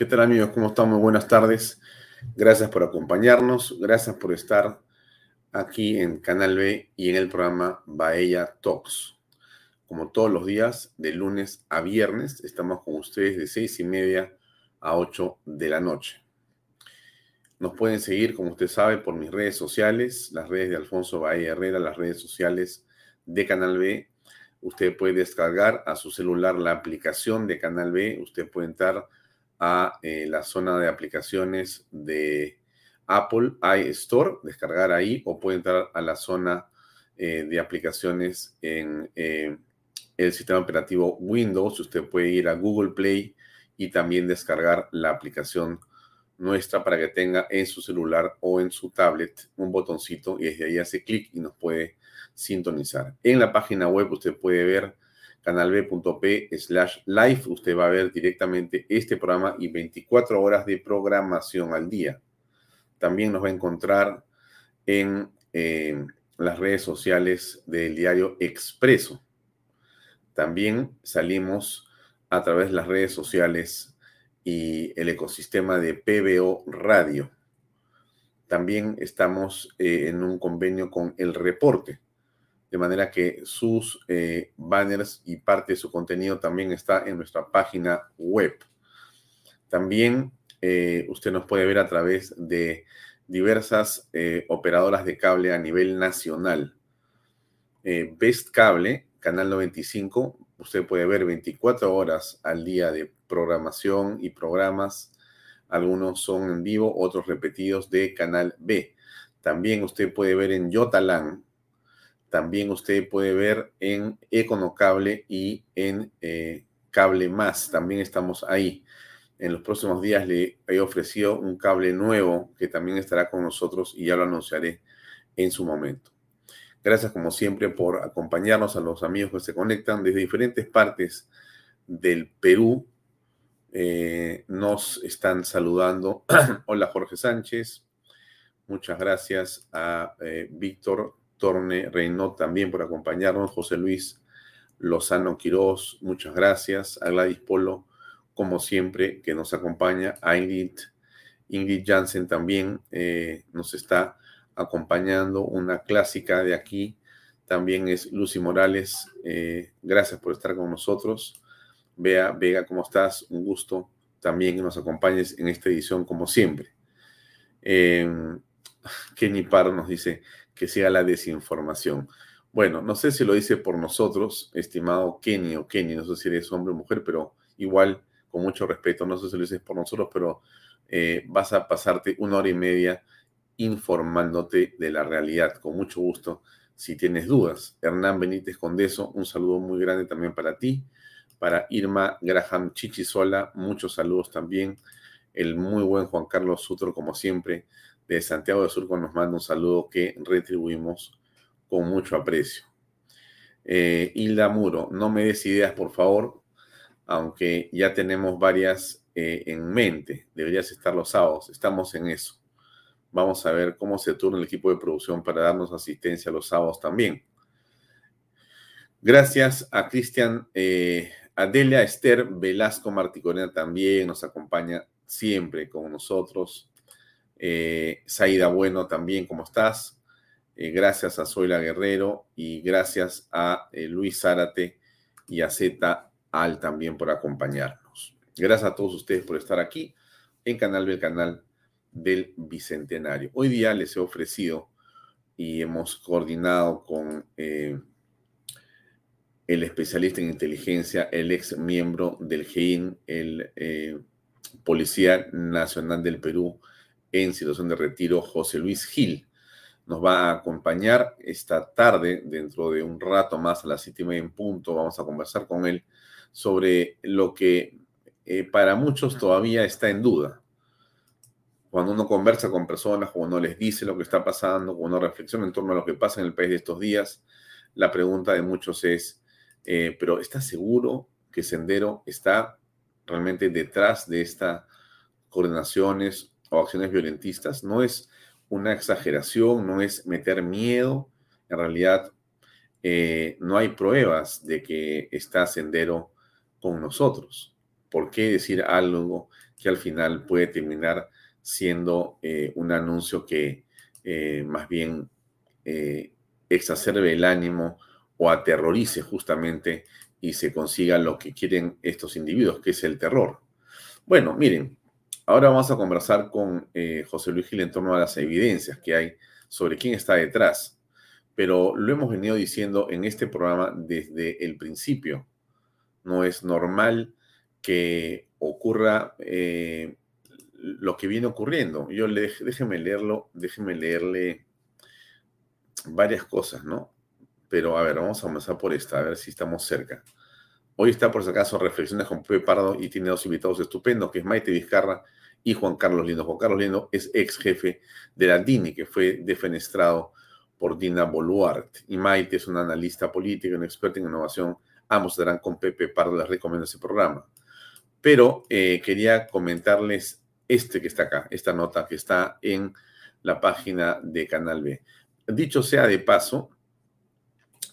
¿Qué tal amigos? ¿Cómo están? Muy buenas tardes. Gracias por acompañarnos. Gracias por estar aquí en Canal B y en el programa Baella Talks. Como todos los días, de lunes a viernes, estamos con ustedes de seis y media a 8 de la noche. Nos pueden seguir, como usted sabe, por mis redes sociales, las redes de Alfonso Bahía Herrera, las redes sociales de Canal B. Usted puede descargar a su celular la aplicación de Canal B. Usted puede entrar a eh, la zona de aplicaciones de Apple iStore, descargar ahí, o puede entrar a la zona eh, de aplicaciones en eh, el sistema operativo Windows. Usted puede ir a Google Play y también descargar la aplicación nuestra para que tenga en su celular o en su tablet un botoncito y desde ahí hace clic y nos puede sintonizar. En la página web usted puede ver canalb.p slash live. Usted va a ver directamente este programa y 24 horas de programación al día. También nos va a encontrar en las redes sociales del diario Expreso. También salimos a través de las redes sociales y el ecosistema de PBO Radio. También estamos eh, en un convenio con El Reporte de manera que sus eh, banners y parte de su contenido también está en nuestra página web. También eh, usted nos puede ver a través de diversas eh, operadoras de cable a nivel nacional. Best Cable, Canal 95, usted puede ver 24 horas al día de programación y programas. Algunos son en vivo, otros repetidos de Canal B. También usted puede ver en Yotalan, también usted puede ver en Econocable y en eh, Cable Más. También estamos ahí. En los próximos días le he ofrecido un cable nuevo que también estará con nosotros y ya lo anunciaré en su momento. Gracias como siempre por acompañarnos a los amigos que se conectan desde diferentes partes del Perú. Eh, nos están saludando. Hola Jorge Sánchez. Muchas gracias a eh, Víctor Torne Reynot también por acompañarnos, José Luis Lozano Quirós, muchas gracias, a Gladys Polo, como siempre, que nos acompaña, a Ingrid, Ingrid Jansen también eh, nos está acompañando, una clásica de aquí, también es Lucy Morales, eh, gracias por estar con nosotros. Vea, Vega, ¿cómo estás? Un gusto también que nos acompañes en esta edición como siempre. Eh, Kenny Parr nos dice, que sea la desinformación. Bueno, no sé si lo dice por nosotros, estimado Kenny o Kenny, no sé si eres hombre o mujer, pero igual, con mucho respeto, no sé si lo dices por nosotros, pero eh, vas a pasarte una hora y media informándote de la realidad, con mucho gusto, si tienes dudas. Hernán Benítez Condeso, un saludo muy grande también para ti. Para Irma Graham Chichisola, muchos saludos también. El muy buen Juan Carlos Sutro, como siempre, de Santiago de Surco nos manda un saludo que retribuimos con mucho aprecio. Eh, Hilda Muro, no me des ideas, por favor, aunque ya tenemos varias eh, en mente. Deberías estar los sábados. Estamos en eso. Vamos a ver cómo se turna el equipo de producción para darnos asistencia los sábados también. Gracias a Cristian, eh, Adelia Esther Velasco Marticorena también nos acompaña siempre con nosotros. Eh, Saida Bueno también, ¿cómo estás? Eh, gracias a Zoila Guerrero y gracias a eh, Luis Zárate y a Z Al también por acompañarnos. Gracias a todos ustedes por estar aquí en Canal B, el canal del Bicentenario. Hoy día les he ofrecido y hemos coordinado con eh, el especialista en inteligencia, el ex miembro del GEIN, el Policía Nacional del Perú en situación de retiro, José Luis Gil. Nos va a acompañar esta tarde, dentro de un rato más, a las siete y media en punto, vamos a conversar con él sobre lo que eh, para muchos todavía está en duda. Cuando uno conversa con personas, cuando uno les dice lo que está pasando, cuando uno reflexiona en torno a lo que pasa en el país de estos días, la pregunta de muchos es, eh, pero ¿está seguro que Sendero está realmente detrás de estas coordinaciones o acciones violentistas? No es una exageración, no es meter miedo. En realidad, eh, no hay pruebas de que está Sendero con nosotros. ¿Por qué decir algo que al final puede terminar siendo eh, un anuncio que eh, más bien exacerbe el ánimo o aterrorice justamente y se consiga lo que quieren estos individuos, que es el terror. Bueno, miren, ahora vamos a conversar con José Luis Gil en torno a las evidencias que hay sobre quién está detrás, pero lo hemos venido diciendo en este programa desde el principio. No es normal que ocurra lo que viene ocurriendo. Yo le, déjeme leerlo, déjeme leerle varias cosas, ¿no? Pero a ver, vamos a comenzar por esta, a ver si estamos cerca. Hoy está, por si acaso, Reflexiones con Pepe Pardo y tiene dos invitados estupendos, que es Maite Vizcarra y Juan Carlos Lindo. Juan Carlos Lindo es ex jefe de la DINI, que fue defenestrado por Dina Boluarte. Y Maite es una analista política, un experto en innovación. Ambos darán con Pepe Pardo, les recomiendo ese programa. Pero eh, quería comentarles este que está acá, esta nota que está en la página de Canal B. Dicho sea de paso,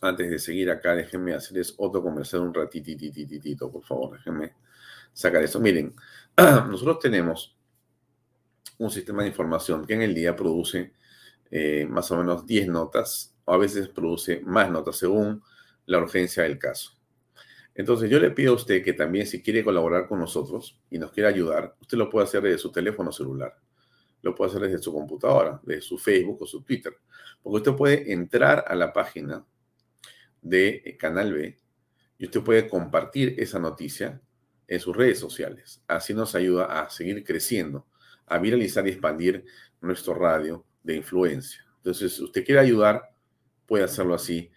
antes de seguir acá, déjenme hacerles otro comercial un ratititititito, por favor, déjenme sacar eso. Miren, nosotros tenemos un sistema de información que en el día produce eh, más o menos 10 notas, o a veces produce más notas según la urgencia del caso. Entonces yo le pido a usted que también si quiere colaborar con nosotros y nos quiere ayudar, usted lo puede hacer desde su teléfono celular, lo puede hacer desde su computadora, desde su Facebook o su Twitter, porque usted puede entrar a la página de Canal B y usted puede compartir esa noticia en sus redes sociales. Así nos ayuda a seguir creciendo, a viralizar y expandir nuestro radio de influencia. Entonces, si usted quiere ayudar, puede hacerlo así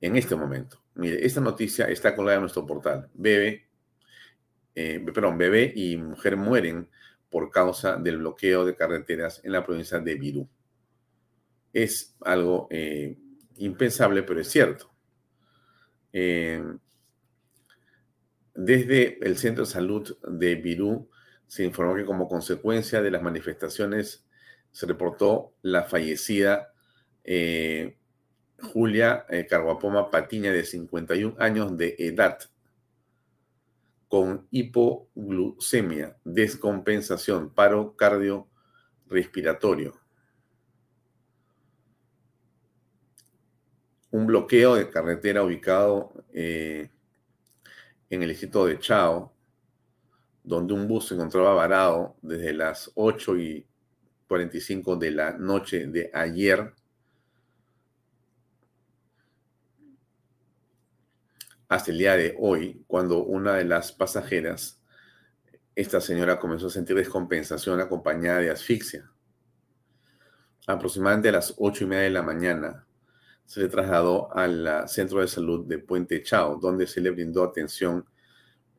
en este momento. Mire, esta noticia está colgada en nuestro portal. Bebé, eh, perdón, bebé y mujer mueren por causa del bloqueo de carreteras en la provincia de Virú. Es algo eh, impensable, pero es cierto. Eh, desde el Centro de Salud de Virú se informó que como consecuencia de las manifestaciones se reportó la fallecida Julia eh, Carguapoma Patiña, de 51 años de edad, con hipoglucemia, descompensación, paro cardiorrespiratorio. Un bloqueo de carretera ubicado eh, en el distrito de Chao, donde un bus se encontraba varado desde las 8 y 45 de la noche de ayer hasta el día de hoy, cuando una de las pasajeras, esta señora comenzó a sentir descompensación acompañada de asfixia. Aproximadamente a las ocho y media de la mañana se le trasladó al centro de salud de Puente Chao, donde se le brindó atención.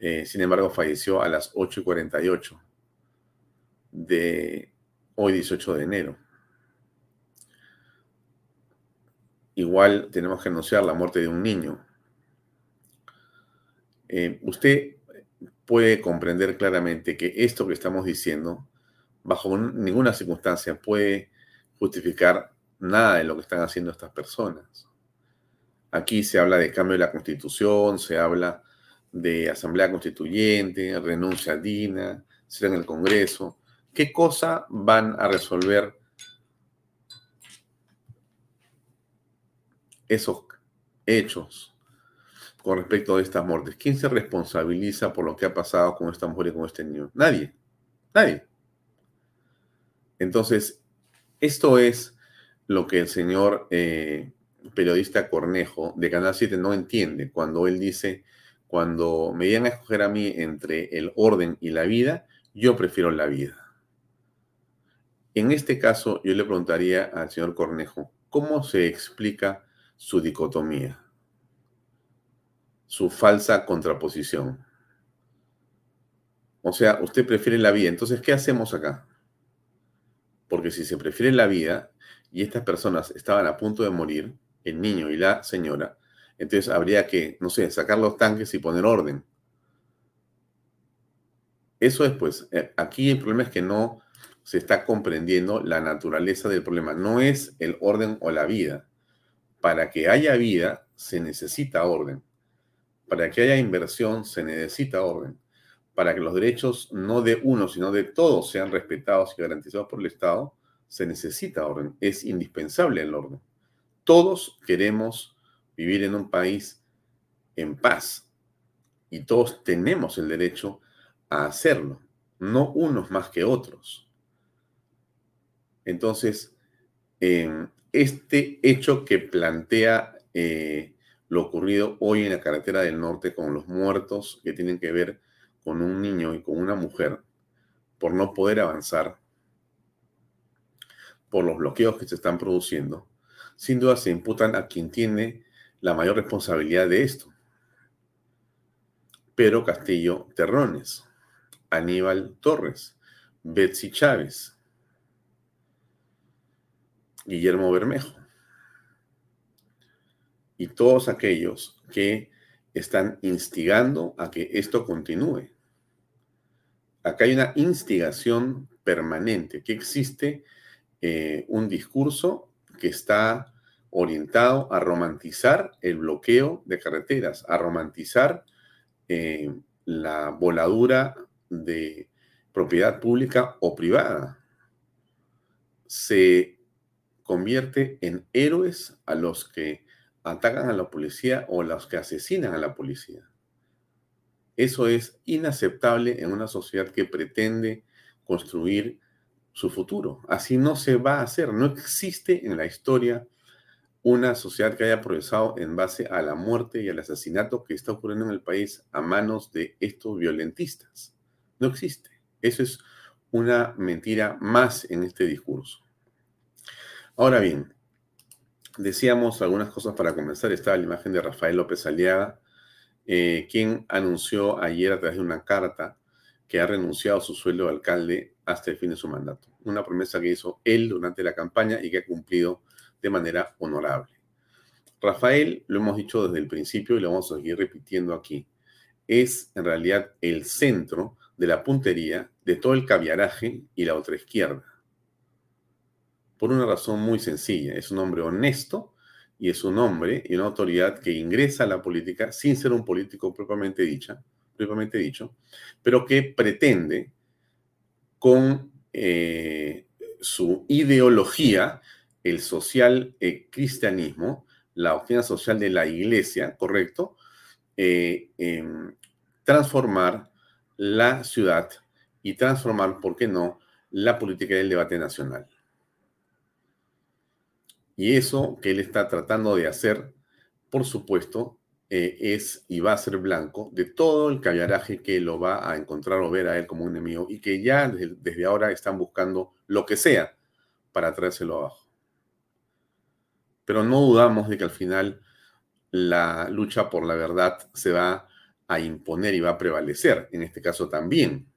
Eh, sin embargo, falleció a las 8 y 48 de hoy, 18 de enero. Igual tenemos que anunciar la muerte de un niño eh, usted puede comprender claramente que esto que estamos diciendo, bajo ninguna circunstancia, puede justificar nada de lo que están haciendo estas personas. Aquí se habla de cambio de la constitución, se habla de asamblea constituyente, renuncia a DINA, será en el Congreso. ¿Qué cosa van a resolver esos hechos con respecto a estas muertes? ¿Quién se responsabiliza por lo que ha pasado con esta mujer y con este niño? Nadie. Nadie. Entonces, esto es lo que el señor eh, periodista Cornejo de Canal 7 no entiende cuando él dice, cuando me llegan a escoger a mí entre el orden y la vida, yo prefiero la vida. En este caso, yo le preguntaría al señor Cornejo, ¿cómo se explica su dicotomía? Su falsa contraposición. O sea, usted prefiere la vida. Entonces, ¿qué hacemos acá? Porque si se prefiere la vida y estas personas estaban a punto de morir, el niño y la señora, entonces habría que, no sé, sacar los tanques y poner orden. Eso es, pues, eh, aquí el problema es que no se está comprendiendo la naturaleza del problema. No es el orden o la vida. Para que haya vida, se necesita orden. Para que haya inversión, se necesita orden. Para que los derechos no de uno, sino de todos sean respetados y garantizados por el Estado, se necesita orden. Es indispensable el orden. Todos queremos vivir en un país en paz y todos tenemos el derecho a hacerlo, no unos más que otros. Entonces, este hecho que plantea eh, lo ocurrido hoy en la carretera del norte con los muertos que tienen que ver con un niño y con una mujer por no poder avanzar, por los bloqueos que se están produciendo, sin duda se imputan a quien tiene la mayor responsabilidad de esto. Pedro Castillo Terrones, Aníbal Torres, Betsy Chávez, Guillermo Bermejo y todos aquellos que están instigando a que esto continúe. Acá hay una instigación permanente, que existe eh, un discurso que está orientado a romantizar el bloqueo de carreteras, a romantizar eh, la voladura de propiedad pública o privada. Se convierte en héroes a los que atacan a la policía o a los que asesinan a la policía. Eso es inaceptable en una sociedad que pretende construir su futuro. Así no se va a hacer. No existe en la historia una sociedad que haya progresado en base a la muerte y al asesinato que está ocurriendo en el país a manos de estos violentistas. No existe. Eso es una mentira más en este discurso. Ahora bien, decíamos algunas cosas para comenzar. Estaba la imagen de Rafael López Aliaga, eh, quien anunció ayer a través de una carta que ha renunciado a su sueldo de alcalde hasta el fin de su mandato. Una promesa que hizo él durante la campaña y que ha cumplido de manera honorable. Rafael, lo hemos dicho desde el principio y lo vamos a seguir repitiendo aquí, es en realidad el centro de la puntería de todo el caviaraje y la otra izquierda. Por una razón muy sencilla, es un hombre honesto y es un hombre y una autoridad que ingresa a la política sin ser un político propiamente, dicha, propiamente dicho, pero que pretende con eh, su ideología el social eh, cristianismo, la doctrina social de la iglesia, ¿correcto? Eh, em, transformar la ciudad y transformar, ¿por qué no?, la política del debate nacional. Y eso que él está tratando de hacer, por supuesto, eh, es y va a ser blanco de todo el caviaraje que lo va a encontrar o ver a él como un enemigo y que ya desde, desde ahora están buscando lo que sea para traérselo abajo pero no dudamos de que al final la lucha por la verdad se va a imponer y va a prevalecer, en este caso también.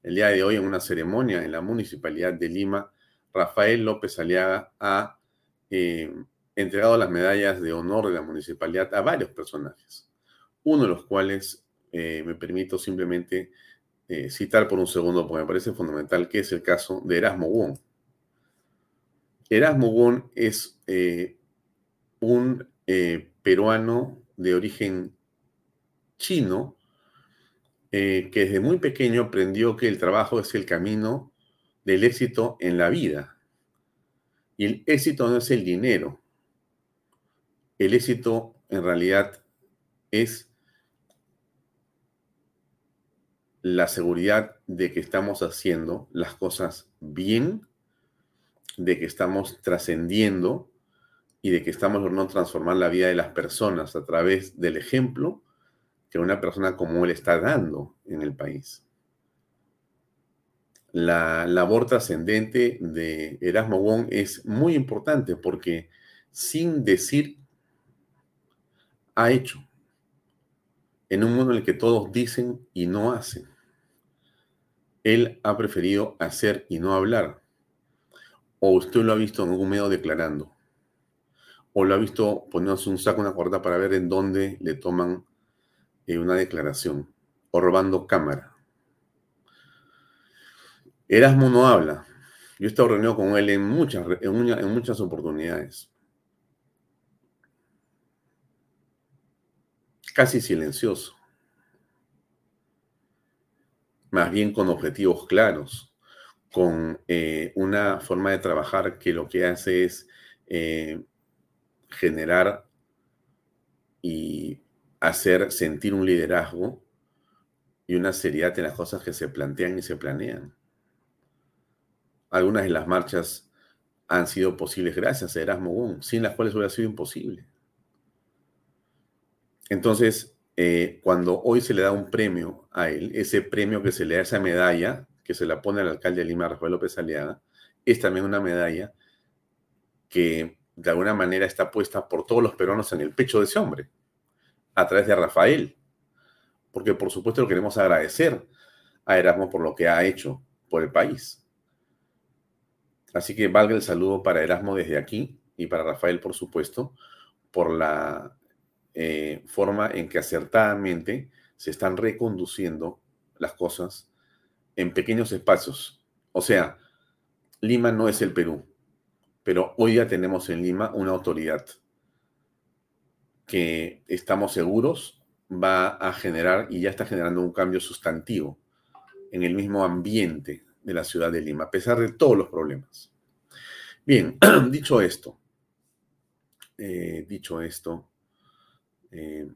El día de hoy, en una ceremonia en la Municipalidad de Lima, Rafael López Aliaga ha eh, entregado las medallas de honor de la municipalidad a varios personajes, uno de los cuales eh, me permito simplemente eh, citar por un segundo porque me parece fundamental, que es el caso de Erasmo Wong. Erasmo Wong es un eh, peruano de origen chino eh, que desde muy pequeño aprendió que el trabajo es el camino del éxito en la vida. Y el éxito no es el dinero. El éxito en realidad es la seguridad de que estamos haciendo las cosas bien de que estamos trascendiendo y de que estamos logrando transformar la vida de las personas a través del ejemplo que una persona como él está dando en el país. La labor trascendente de Erasmo Wong es muy importante porque sin decir, ha hecho. En un mundo en el que todos dicen y no hacen. Él ha preferido hacer y no hablar. O usted lo ha visto en algún medio declarando. O lo ha visto poniéndose un saco, una cuerda para ver en dónde le toman eh, una declaración. O robando cámara. Erasmo no habla. Yo he estado reunido con él en muchas, en muchas oportunidades. Casi silencioso más bien con objetivos claros, con eh, una forma de trabajar que lo que hace es eh, generar y hacer sentir un liderazgo y una seriedad en las cosas que se plantean y se planean. Algunas de las marchas han sido posibles gracias a Erasmo Gun, sin las cuales hubiera sido imposible. Entonces, eh, cuando hoy se le da un premio a él, ese premio que se le da, esa medalla que se la pone al alcalde de Lima, Rafael López Aliaga, es también una medalla que de alguna manera está puesta por todos los peruanos en el pecho de ese hombre, a través de Rafael. Porque por supuesto lo queremos agradecer a Erasmo por lo que ha hecho por el país. Así que valga el saludo para Erasmo desde aquí y para Rafael, por supuesto, por la eh, forma en que acertadamente se están reconduciendo las cosas en pequeños espacios. O sea, Lima no es el Perú, pero hoy ya tenemos en Lima una autoridad que estamos seguros va a generar y ya está generando un cambio sustantivo en el mismo ambiente de la ciudad de Lima, a pesar de todos los problemas. Bien, dicho esto, eh, dicho esto, eh,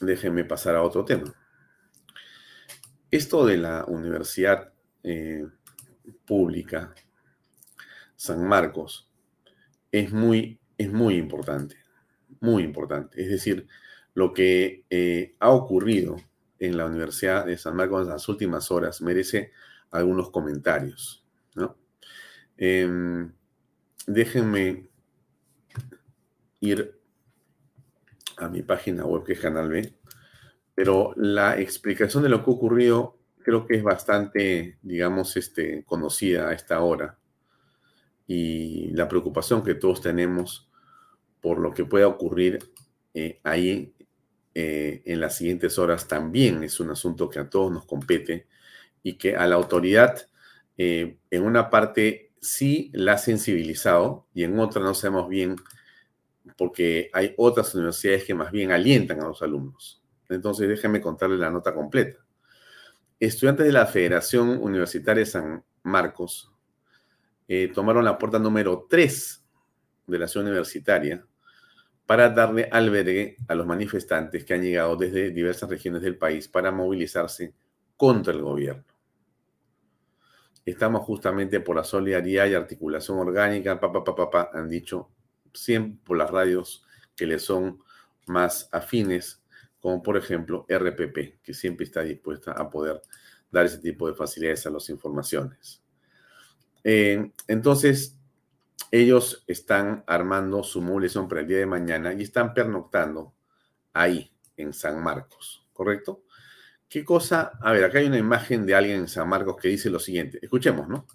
déjenme pasar a otro tema. Esto de la Universidad eh, Pública San Marcos es muy, es muy importante, muy importante. Es decir, lo que eh, ha ocurrido en la Universidad de San Marcos en las últimas horas merece algunos comentarios. Em, déjenme ir a mi página web que es Canal B, pero la explicación de lo que ocurrió creo que es bastante, digamos, este, conocida a esta hora y la preocupación que todos tenemos por lo que pueda ocurrir eh, ahí eh, en las siguientes horas también es un asunto que a todos nos compete y que a la autoridad eh, en una parte sí la ha sensibilizado y en otra no sabemos bien porque hay otras universidades que más bien alientan a los alumnos. Entonces, déjenme contarles la nota completa. Estudiantes de la Federación Universitaria San Marcos eh, tomaron la puerta número 3 de la ciudad universitaria para darle albergue a los manifestantes que han llegado desde diversas regiones del país para movilizarse contra el gobierno. Estamos justamente por la solidaridad y articulación orgánica, papá, papá, papá, han dicho siempre por las radios que le son más afines, como por ejemplo RPP, que siempre está dispuesta a poder dar ese tipo de facilidades a las informaciones. Eh, entonces, ellos están armando su movilización para el día de mañana y están pernoctando ahí, en San Marcos, ¿correcto? ¿Qué cosa? A ver, acá hay una imagen de alguien en San Marcos que dice lo siguiente. Escuchemos, ¿no?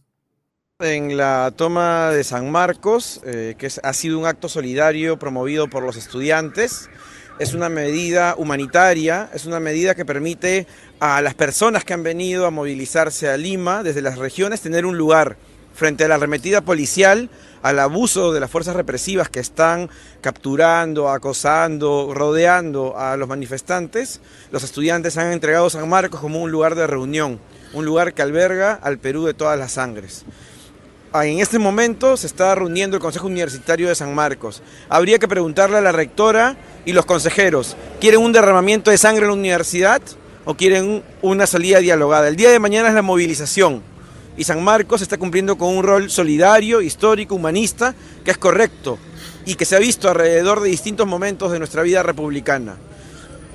En la toma de San Marcos, eh, que ha sido un acto solidario promovido por los estudiantes, es una medida humanitaria, es una medida que permite a las personas que han venido a movilizarse a Lima desde las regiones tener un lugar frente a la arremetida policial, al abuso de las fuerzas represivas que están capturando, acosando, rodeando a los manifestantes. Los estudiantes han entregado San Marcos como un lugar de reunión, un lugar que alberga al Perú de todas las sangres. Ah, en este momento se está reuniendo el Consejo Universitario de San Marcos. Habría que preguntarle a la rectora y los consejeros, ¿quieren un derramamiento de sangre en la universidad o quieren una salida dialogada? El día de mañana es la movilización y San Marcos está cumpliendo con un rol solidario, histórico, humanista, que es correcto y que se ha visto alrededor de distintos momentos de nuestra vida republicana.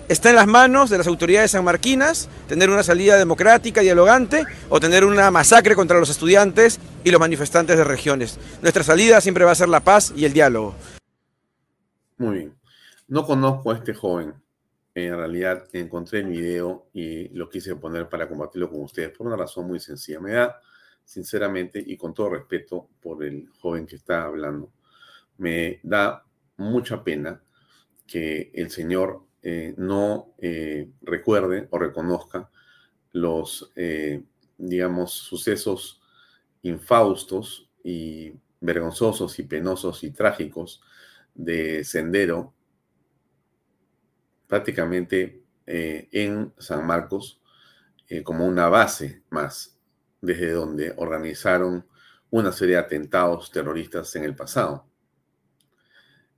Está en las manos de las autoridades sanmarquinas tener una salida democrática, dialogante, o tener una masacre contra los estudiantes y los manifestantes de regiones. Nuestra salida siempre va a ser la paz y el diálogo. Muy bien. No conozco a este joven. En realidad encontré el video y lo quise poner para compartirlo con ustedes por una razón muy sencilla. Me da, sinceramente, y con todo respeto por el joven que está hablando, me da mucha pena que el señor eh, no eh, recuerde o reconozca los, eh, digamos, sucesos infaustos y vergonzosos y penosos y trágicos de Sendero, prácticamente en San Marcos, como una base más, desde donde organizaron una serie de atentados terroristas en el pasado.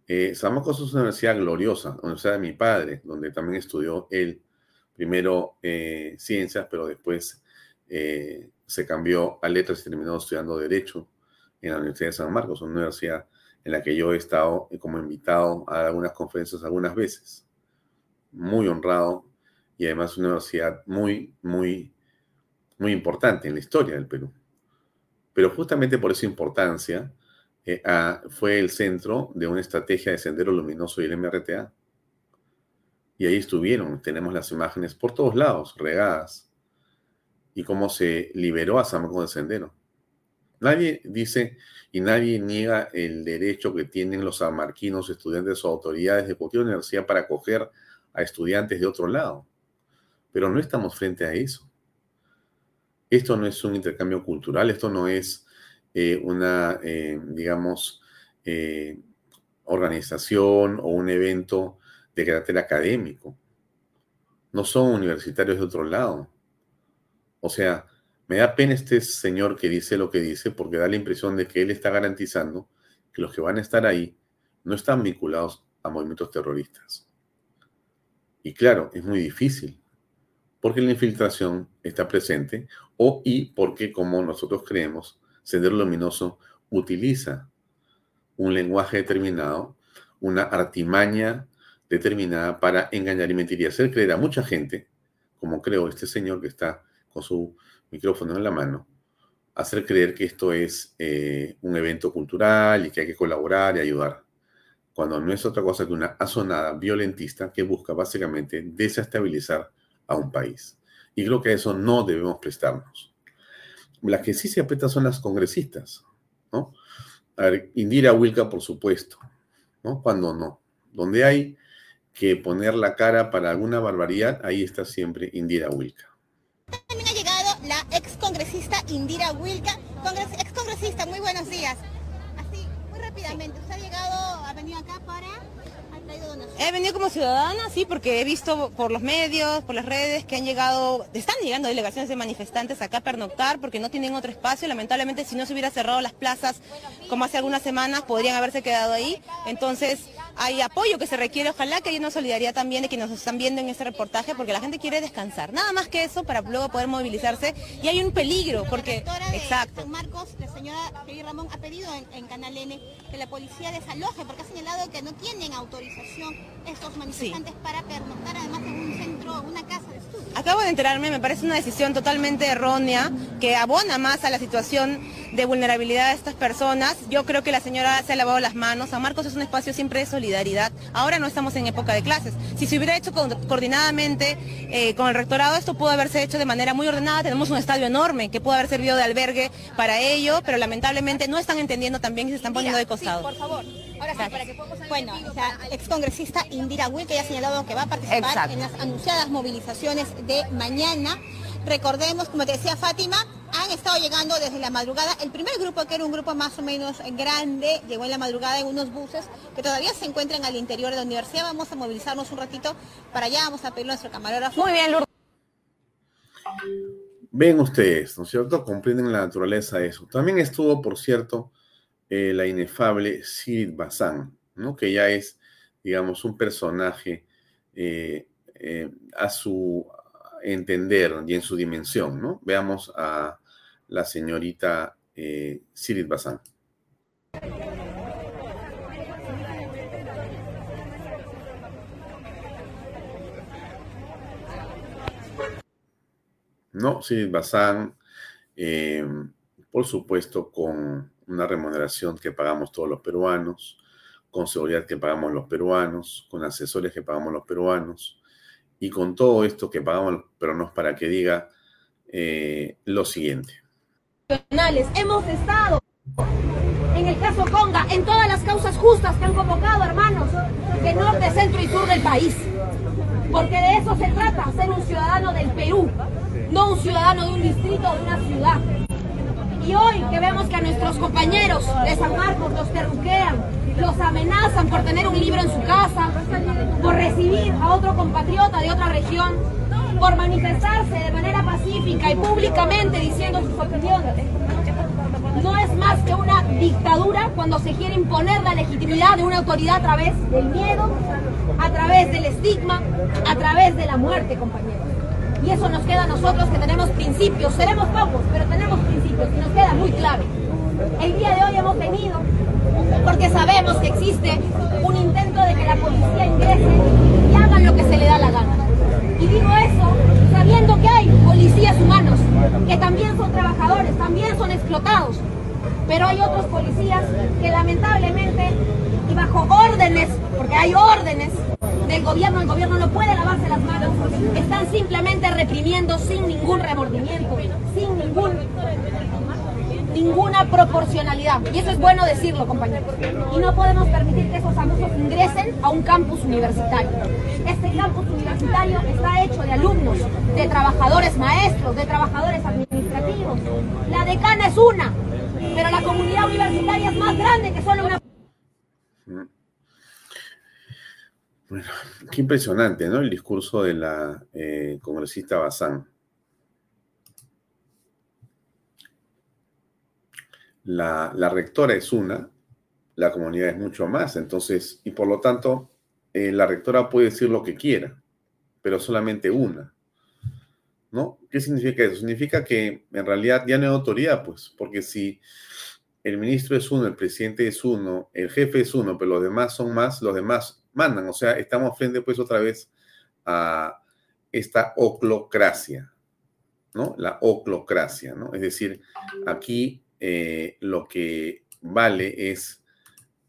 Eh, San Marcos es una universidad gloriosa, la universidad de mi padre, donde también estudió él, primero eh, ciencias, pero después eh, se cambió a letras y terminó estudiando Derecho en la Universidad de San Marcos, una universidad en la que yo he estado como invitado a algunas conferencias algunas veces. Muy honrado y además una universidad muy, muy, muy importante en la historia del Perú. Pero justamente por esa importancia, eh, fue el centro de una estrategia de Sendero Luminoso y el MRTA. Y ahí estuvieron, tenemos las imágenes por todos lados, regadas, y cómo se liberó a San Marcos de Sendero. Nadie dice y nadie niega el derecho que tienen los sanmarquinos, estudiantes o autoridades de cualquier universidad para acoger a estudiantes de otro lado. Pero no estamos frente a eso. Esto no es un intercambio cultural, esto no es eh, una, eh, digamos, eh, organización o un evento de carácter académico. No son universitarios de otro lado. O sea, me da pena este señor que dice lo que dice porque da la impresión de que él está garantizando que los que van a estar ahí no están vinculados a movimientos terroristas. Y claro, es muy difícil porque la infiltración está presente o y porque, como nosotros creemos, Sendero Luminoso utiliza un lenguaje determinado, una artimaña determinada para engañar y mentir y hacer creer a mucha gente, como creo este señor que está con su micrófono en la mano, hacer creer que esto es eh, un evento cultural y que hay que colaborar y ayudar, cuando no es otra cosa que una azonada violentista que busca básicamente desestabilizar a un país. Y creo que a eso no debemos prestarnos. Las que sí se apretan son las congresistas, ¿no? A ver, Indira Wilka, por supuesto, ¿no? Cuando no. Donde hay que poner la cara para alguna barbaridad, ahí está siempre Indira Wilka. También ha llegado la ex congresista Indira Wilka. ex congresista, muy buenos días. Así, muy rápidamente, usted ha llegado, ha venido acá para He venido como ciudadana, sí, porque he visto por los medios, por las redes que han llegado, están llegando delegaciones de manifestantes acá a pernoctar porque no tienen otro espacio. Lamentablemente, si no se hubiera cerrado las plazas como hace algunas semanas, podrían haberse quedado ahí. Entonces, hay apoyo que se requiere. Ojalá que haya una solidaridad también de quienes nos están viendo en este reportaje porque la gente quiere descansar. Nada más que eso para luego poder movilizarse. Y hay un peligro porque... exacto. San Marcos, la señora Ramón ha pedido en, en Canal N que la policía desaloje porque ha señalado que no tienen autorización estos manifestantes para pernoctar además en un centro, una casa de estudio. Acabo de enterarme, me parece una decisión totalmente errónea que abona más a la situación de vulnerabilidad de estas personas. Yo creo que la señora se ha lavado las manos. San Marcos es un espacio siempre de solidaridad. Ahora no estamos en época de clases. Si se hubiera hecho coordinadamente eh, con el rectorado, esto pudo haberse hecho de manera muy ordenada. Tenemos un estadio enorme que pudo haber servido de albergue para ello, pero lamentablemente no están entendiendo también y se están poniendo de costado. por favor. Ahora sí, para que Bueno, la excongresista Indira Will, que ya ha señalado que va a participar en las anunciadas movilizaciones de mañana. Recordemos, como te decía Fátima, han estado llegando desde la madrugada. El primer grupo, que era un grupo más o menos grande, llegó en la madrugada en unos buses que todavía se encuentran al interior de la universidad. Vamos a movilizarnos un ratito para allá. Vamos a pedir a nuestro camarógrafo. Muy bien, Lourdes. Ven ustedes, ¿no es cierto? Comprenden la naturaleza de eso. También estuvo, por cierto, eh, la inefable Sid Bazán, ¿no? Que ya es, digamos, un personaje eh, eh, a su entender y en su dimensión, ¿no? Veamos a la señorita Sirit Bazán. No, Sirit Bazán, por supuesto, con una remuneración que pagamos todos los peruanos, con seguridad que pagamos los peruanos, con asesores que pagamos los peruanos, y con todo esto que pagamos, pero no es para que diga eh, lo siguiente. Hemos estado en el caso Conga, en todas las causas justas que han convocado, hermanos, de norte, centro y sur del país. Porque de eso se trata, ser un ciudadano del Perú, no un ciudadano de un distrito o de una ciudad. Y hoy que vemos que a nuestros compañeros de San Marcos los terruquean, los amenazan por tener un libro en su casa, por recibir a otro compatriota de otra región, por manifestarse de manera pacífica y públicamente diciendo sus opiniones. No es más que una dictadura cuando se quiere imponer la legitimidad de una autoridad a través del miedo, a través del estigma, a través de la muerte, compañeros. Y eso nos queda a nosotros que tenemos principios, seremos pocos, pero tenemos principios y nos queda muy clave. El día de hoy hemos venido porque sabemos que existe un intento de que la policía ingrese y hagan lo que se le da la gana. Y digo eso sabiendo que hay policías humanos, que también son trabajadores, también son explotados, pero hay otros policías que lamentablemente y bajo órdenes, porque hay órdenes del gobierno, el gobierno no puede lavarse las manos, están simplemente reprimiendo sin ningún remordimiento, sin ningún ninguna proporcionalidad. Y eso es bueno decirlo, compañeros. Y no podemos permitir que esos abusos ingresen a un campus universitario. Este campus universitario está hecho de alumnos, de trabajadores maestros, de trabajadores administrativos. La decana es una, pero la comunidad universitaria es más grande que solo una... Bueno, qué impresionante, ¿no? El discurso de la eh, congresista Bazán. La, rectora es una, la comunidad es mucho más, entonces, y por lo tanto, eh, la rectora puede decir lo que quiera, pero solamente una. ¿No? ¿Qué significa eso? Significa que en realidad ya no hay autoridad, pues, porque si el ministro es uno, el presidente es uno, el jefe es uno, pero los demás son más, los demás mandan. O sea, estamos frente pues otra vez a esta oclocracia, ¿no? La oclocracia, ¿no? Es decir, aquí eh, lo que vale es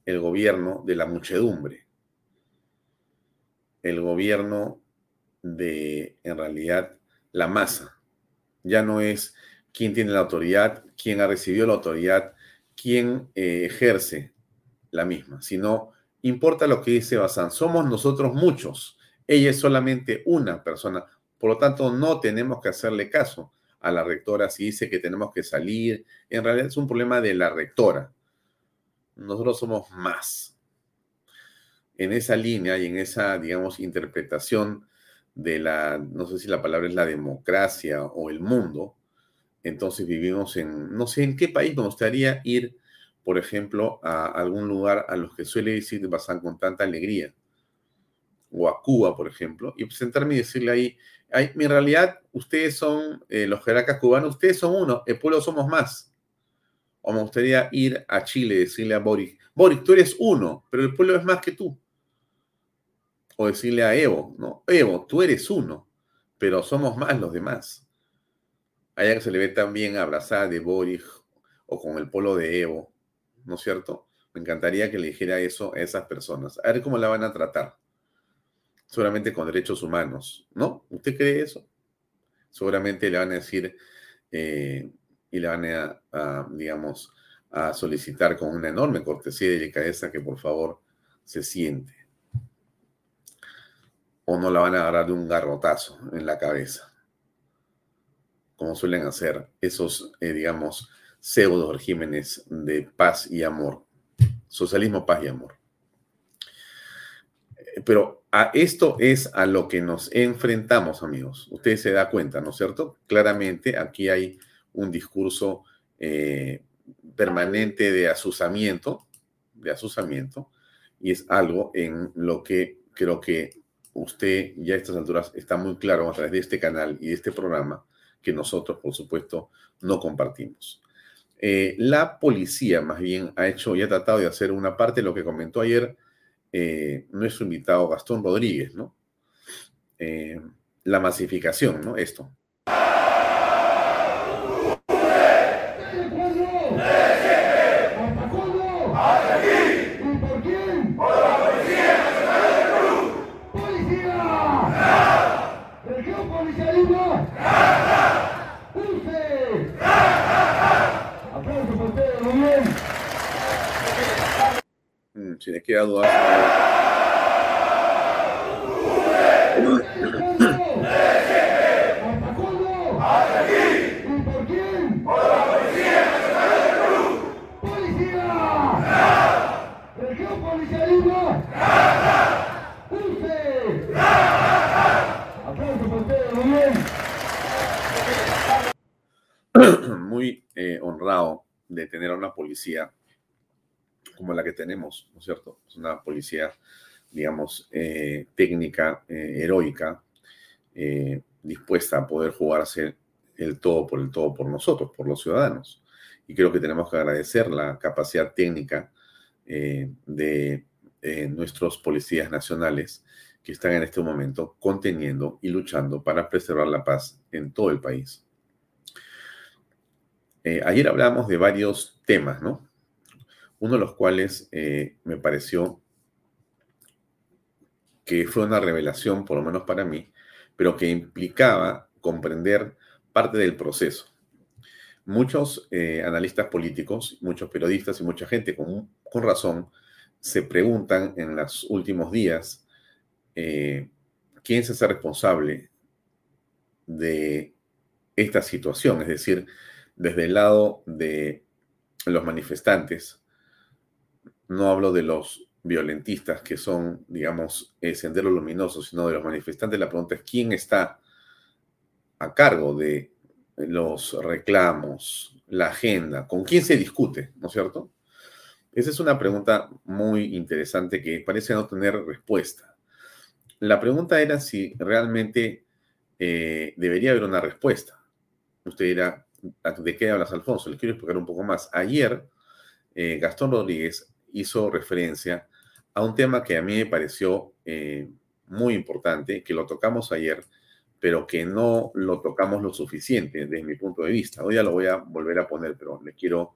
el gobierno de la muchedumbre, el gobierno de, en realidad, la masa. Ya no es quién tiene la autoridad, quién ha recibido la autoridad, quién eh, ejerce la misma, sino importa lo que dice Bazán. Somos nosotros muchos, ella es solamente una persona, por lo tanto no tenemos que hacerle caso a la rectora si dice que tenemos que salir. En realidad es un problema de la rectora. Nosotros somos más. En esa línea y en esa, digamos, interpretación de la, no sé si la palabra es la democracia o el mundo, entonces vivimos en, no sé en qué país me gustaría ir, por ejemplo, a algún lugar a los que suele decir pasan con tanta alegría, o a Cuba, por ejemplo, y presentarme y decirle ahí, en realidad, ustedes son eh, los jerarcas cubanos, ustedes son uno, el pueblo somos más. O me gustaría ir a Chile y decirle a Boris, Boris, tú eres uno, pero el pueblo es más que tú. O decirle a Evo, ¿no? Evo, tú eres uno, pero somos más los demás. Allá que se le ve también abrazada de Boris o con el polo de Evo, ¿no es cierto? Me encantaría que le dijera eso a esas personas. A ver cómo la van a tratar seguramente con derechos humanos, ¿no? ¿Usted cree eso? Seguramente le van a decir eh, y le van a, digamos, a solicitar con una enorme cortesía y delicadeza que por favor se siente. O no la van a agarrar de un garrotazo en la cabeza, como suelen hacer esos, eh, digamos, pseudo regímenes de paz y amor. Socialismo, paz y amor. Pero a esto es a lo que nos enfrentamos, amigos. Ustedes se da cuenta, ¿no es cierto? Claramente aquí hay un discurso eh, permanente de asusamiento, de asusamiento, y es algo en lo que creo que usted ya a estas alturas está muy claro a través de este canal y de este programa, que nosotros, por supuesto, no compartimos. Eh, la policía, más bien, ha hecho y ha tratado de hacer una parte de lo que comentó ayer eh, nuestro invitado Gastón Rodríguez, ¿no? Eh, la masificación, ¿no? Esto. Si les queda duda. Muy eh, honrado de tener a una policía como la que tenemos, ¿no es cierto? Es una policía, digamos, eh, técnica, eh, heroica, eh, dispuesta a poder jugarse el todo por el todo por nosotros, por los ciudadanos. Y creo que tenemos que agradecer la capacidad técnica de nuestros policías nacionales que están en este momento conteniendo y luchando para preservar la paz en todo el país. ayer hablamos de varios temas, ¿no? Uno de los cuales eh, me pareció que fue una revelación, por lo menos para mí, pero que implicaba comprender parte del proceso. Muchos eh, analistas políticos, muchos periodistas y mucha gente con, razón se preguntan en los últimos días eh, quién se hace responsable de esta situación, es decir, desde el lado de los manifestantes, no hablo de los violentistas que son, digamos, eh, senderos luminosos, sino de los manifestantes. La pregunta es, ¿quién está a cargo de los reclamos, la agenda? ¿Con quién se discute? ¿No es cierto? Esa es una pregunta muy interesante que parece no tener respuesta. La pregunta era si realmente eh, debería haber una respuesta. Usted dirá, ¿de qué hablas, Alfonso? Le quiero explicar un poco más. Ayer, eh, Gastón Rodríguez hizo referencia a un tema que a mí me pareció eh, muy importante, que lo tocamos ayer, pero que no lo tocamos lo suficiente desde mi punto de vista. Hoy ya lo voy a volver a poner, pero le quiero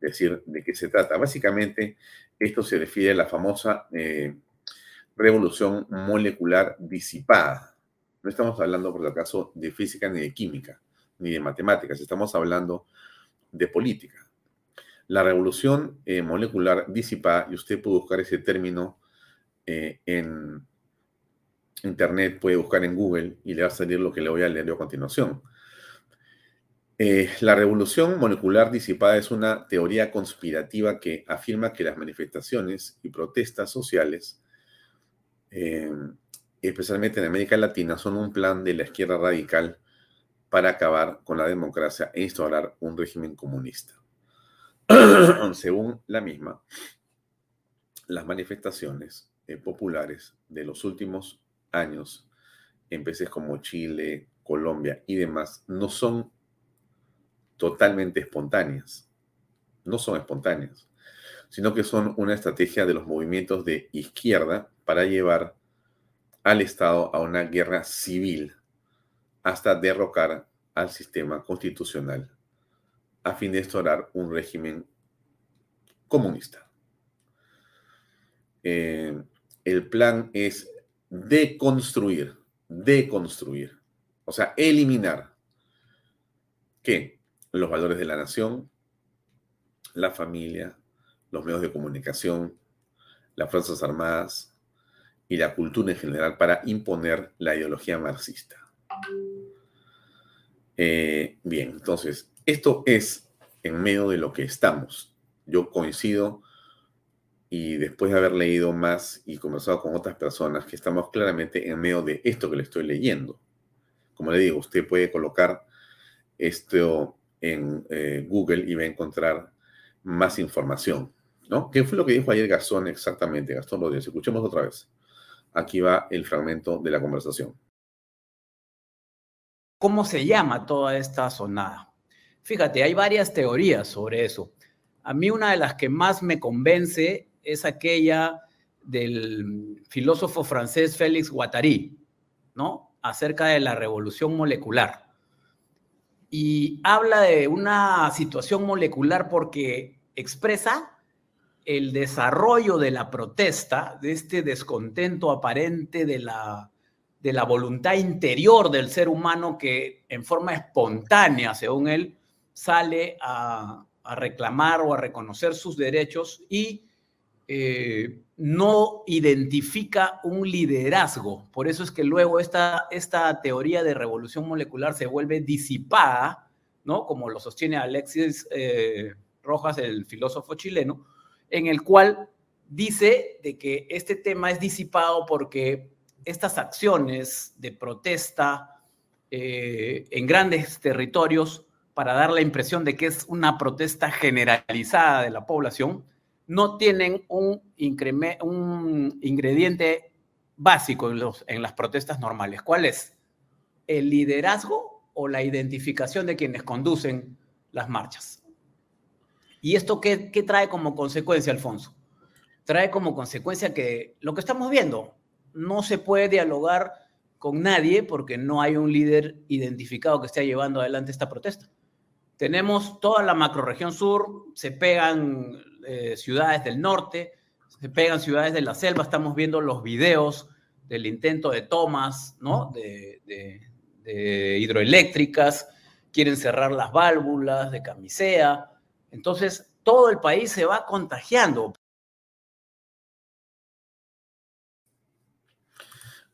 decir de qué se trata. Básicamente, esto se refiere a la famosa eh, revolución molecular disipada. No estamos hablando, por si acaso, de física ni de química, ni de matemáticas, estamos hablando de política. La revolución eh, molecular disipada, y usted puede buscar ese término eh, en Internet, puede buscar en Google y le va a salir lo que le voy a leer a continuación. Eh, la revolución molecular disipada es una teoría conspirativa que afirma que las manifestaciones y protestas sociales, especialmente en América Latina, son un plan de la izquierda radical para acabar con la democracia e instaurar un régimen comunista. Según la misma, las manifestaciones eh, populares de los últimos años en países como Chile, Colombia y demás no son totalmente espontáneas. No son espontáneas, sino que son una estrategia de los movimientos de izquierda para llevar al Estado a una guerra civil hasta derrocar al sistema constitucional a fin de instaurar un régimen comunista. Eh, el plan es deconstruir, deconstruir, o sea, eliminar. Los valores de la nación, la familia, los medios de comunicación, las Fuerzas Armadas y la cultura en general para imponer la ideología marxista. Eh, bien, entonces, esto es en medio de lo que estamos. Yo coincido y después de haber leído más y conversado con otras personas, que estamos claramente en medio de esto que le estoy leyendo. Como le digo, usted puede colocar esto en eh, Google y va a encontrar más información. ¿no? ¿Qué fue lo que dijo ayer Gastón exactamente? Gastón Rodríguez. Escuchemos otra vez. Aquí va el fragmento de la conversación. ¿Cómo se llama toda esta sonada? Fíjate, hay varias teorías sobre eso. A mí una de las que más me convence es aquella del filósofo francés Félix Guattari, ¿no? Acerca de la revolución molecular. Y habla de una situación molecular porque expresa el desarrollo de la protesta, de este descontento aparente de la, de la voluntad interior del ser humano que en forma espontánea, según él, sale a, reclamar o a reconocer sus derechos y eh, no identifica un liderazgo. Por eso es que luego esta, esta teoría de revolución molecular se vuelve disipada, ¿no? Como lo sostiene Alexis eh, Rojas, el filósofo chileno, en el cual dice de que este tema es disipado porque estas acciones de protesta eh, en grandes territorios para dar la impresión de que es una protesta generalizada de la población, no tienen un, ingrediente básico en las protestas normales. ¿Cuál es? ¿El liderazgo o la identificación de quienes conducen las marchas? ¿Y esto qué, qué trae como consecuencia, Alfonso? Trae como consecuencia que lo que estamos viendo, no se puede dialogar con nadie porque no hay un líder identificado que esté llevando adelante esta protesta. Tenemos toda la macroregión sur, se pegan eh, ciudades del norte, se pegan ciudades de la selva, estamos viendo los videos del intento de tomas, ¿no? De, hidroeléctricas, quieren cerrar las válvulas de camisea. Entonces, todo el país se va contagiando.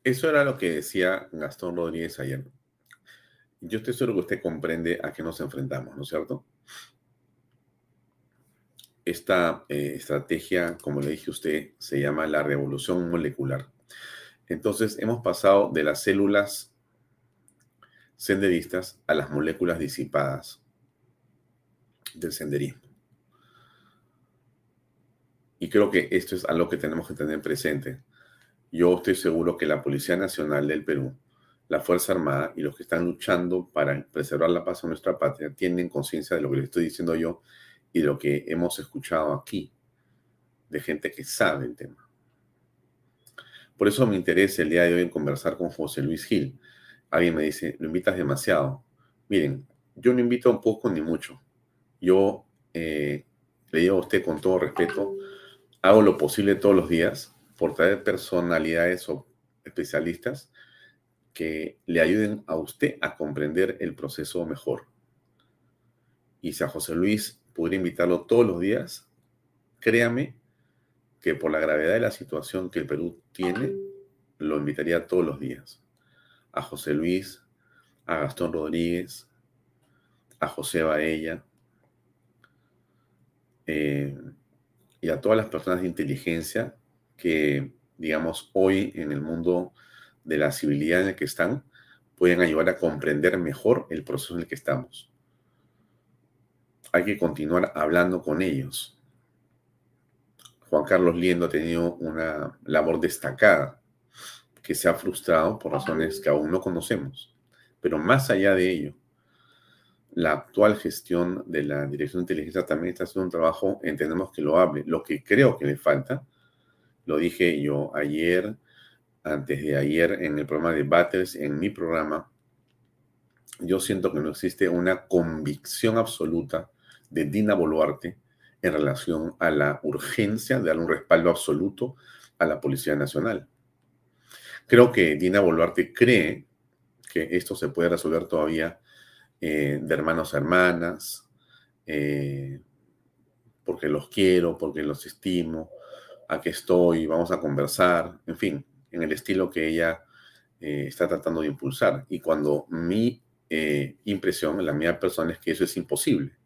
Eso era lo que decía Gastón Rodríguez ayer. Yo estoy seguro que usted comprende a qué nos enfrentamos, ¿no es cierto? Esta eh, estrategia, como le dije a usted, se llama la revolución molecular. Entonces, hemos pasado de las células senderistas a las moléculas disipadas del senderismo. Y creo que esto es algo que tenemos que tener presente. Yo estoy seguro que la Policía Nacional del Perú, la Fuerza Armada y los que están luchando para preservar la paz en nuestra patria tienen conciencia de lo que les estoy diciendo yo y lo que hemos escuchado aquí de gente que sabe el tema. Por eso me interesa el día de hoy en conversar con José Luis Gil. Alguien me dice, lo invitas demasiado. Miren, yo no invito un poco ni mucho. Yo eh, le digo a usted con todo respeto, hago lo posible todos los días por traer personalidades o especialistas que le ayuden a usted a comprender el proceso mejor. Y si a José Luis pudiera invitarlo todos los días, créame que por la gravedad de la situación que el Perú tiene, lo invitaría todos los días. A José Luis, a Gastón Rodríguez, a José Baella eh, y a todas las personas de inteligencia que, digamos, hoy en el mundo de la civilidad en el que están, pueden ayudar a comprender mejor el proceso en el que estamos hay que continuar hablando con ellos. Juan Carlos Liendo ha tenido una labor destacada que se ha frustrado por razones que aún no conocemos. Pero más allá de ello, la actual gestión de la Dirección de Inteligencia también está haciendo un trabajo, entendemos que lo hable. Lo que creo que le falta, lo dije yo ayer, antes de ayer, en el programa de Battles, en mi programa, yo siento que no existe una convicción absoluta de Dina Boluarte en relación a la urgencia de dar un respaldo absoluto a la Policía Nacional. Creo que Dina Boluarte cree que esto se puede resolver todavía eh, de hermanos a hermanas, eh, porque los quiero, porque los estimo, aquí estoy, vamos a conversar, en fin, en el estilo que ella eh, está tratando de impulsar. Y cuando mi impresión, la mía personal, es que eso es imposible.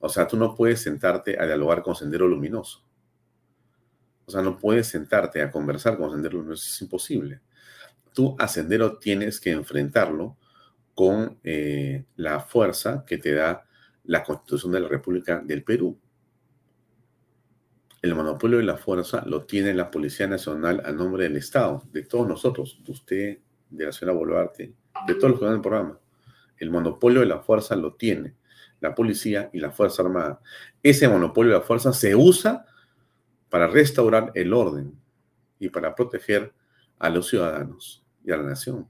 O sea, tú no puedes sentarte a dialogar con Sendero Luminoso. O sea, no puedes sentarte a conversar con Sendero Luminoso, es imposible. Tú a Sendero tienes que enfrentarlo con eh, la fuerza que te da la Constitución de la República del Perú. El monopolio de la fuerza lo tiene la Policía Nacional a nombre del Estado, de todos nosotros, de usted, de la señora Boluarte, de todos los que van el programa. El monopolio de la fuerza lo tiene la policía y la Fuerza Armada. Ese monopolio de la fuerza se usa para restaurar el orden y para proteger a los ciudadanos y a la nación.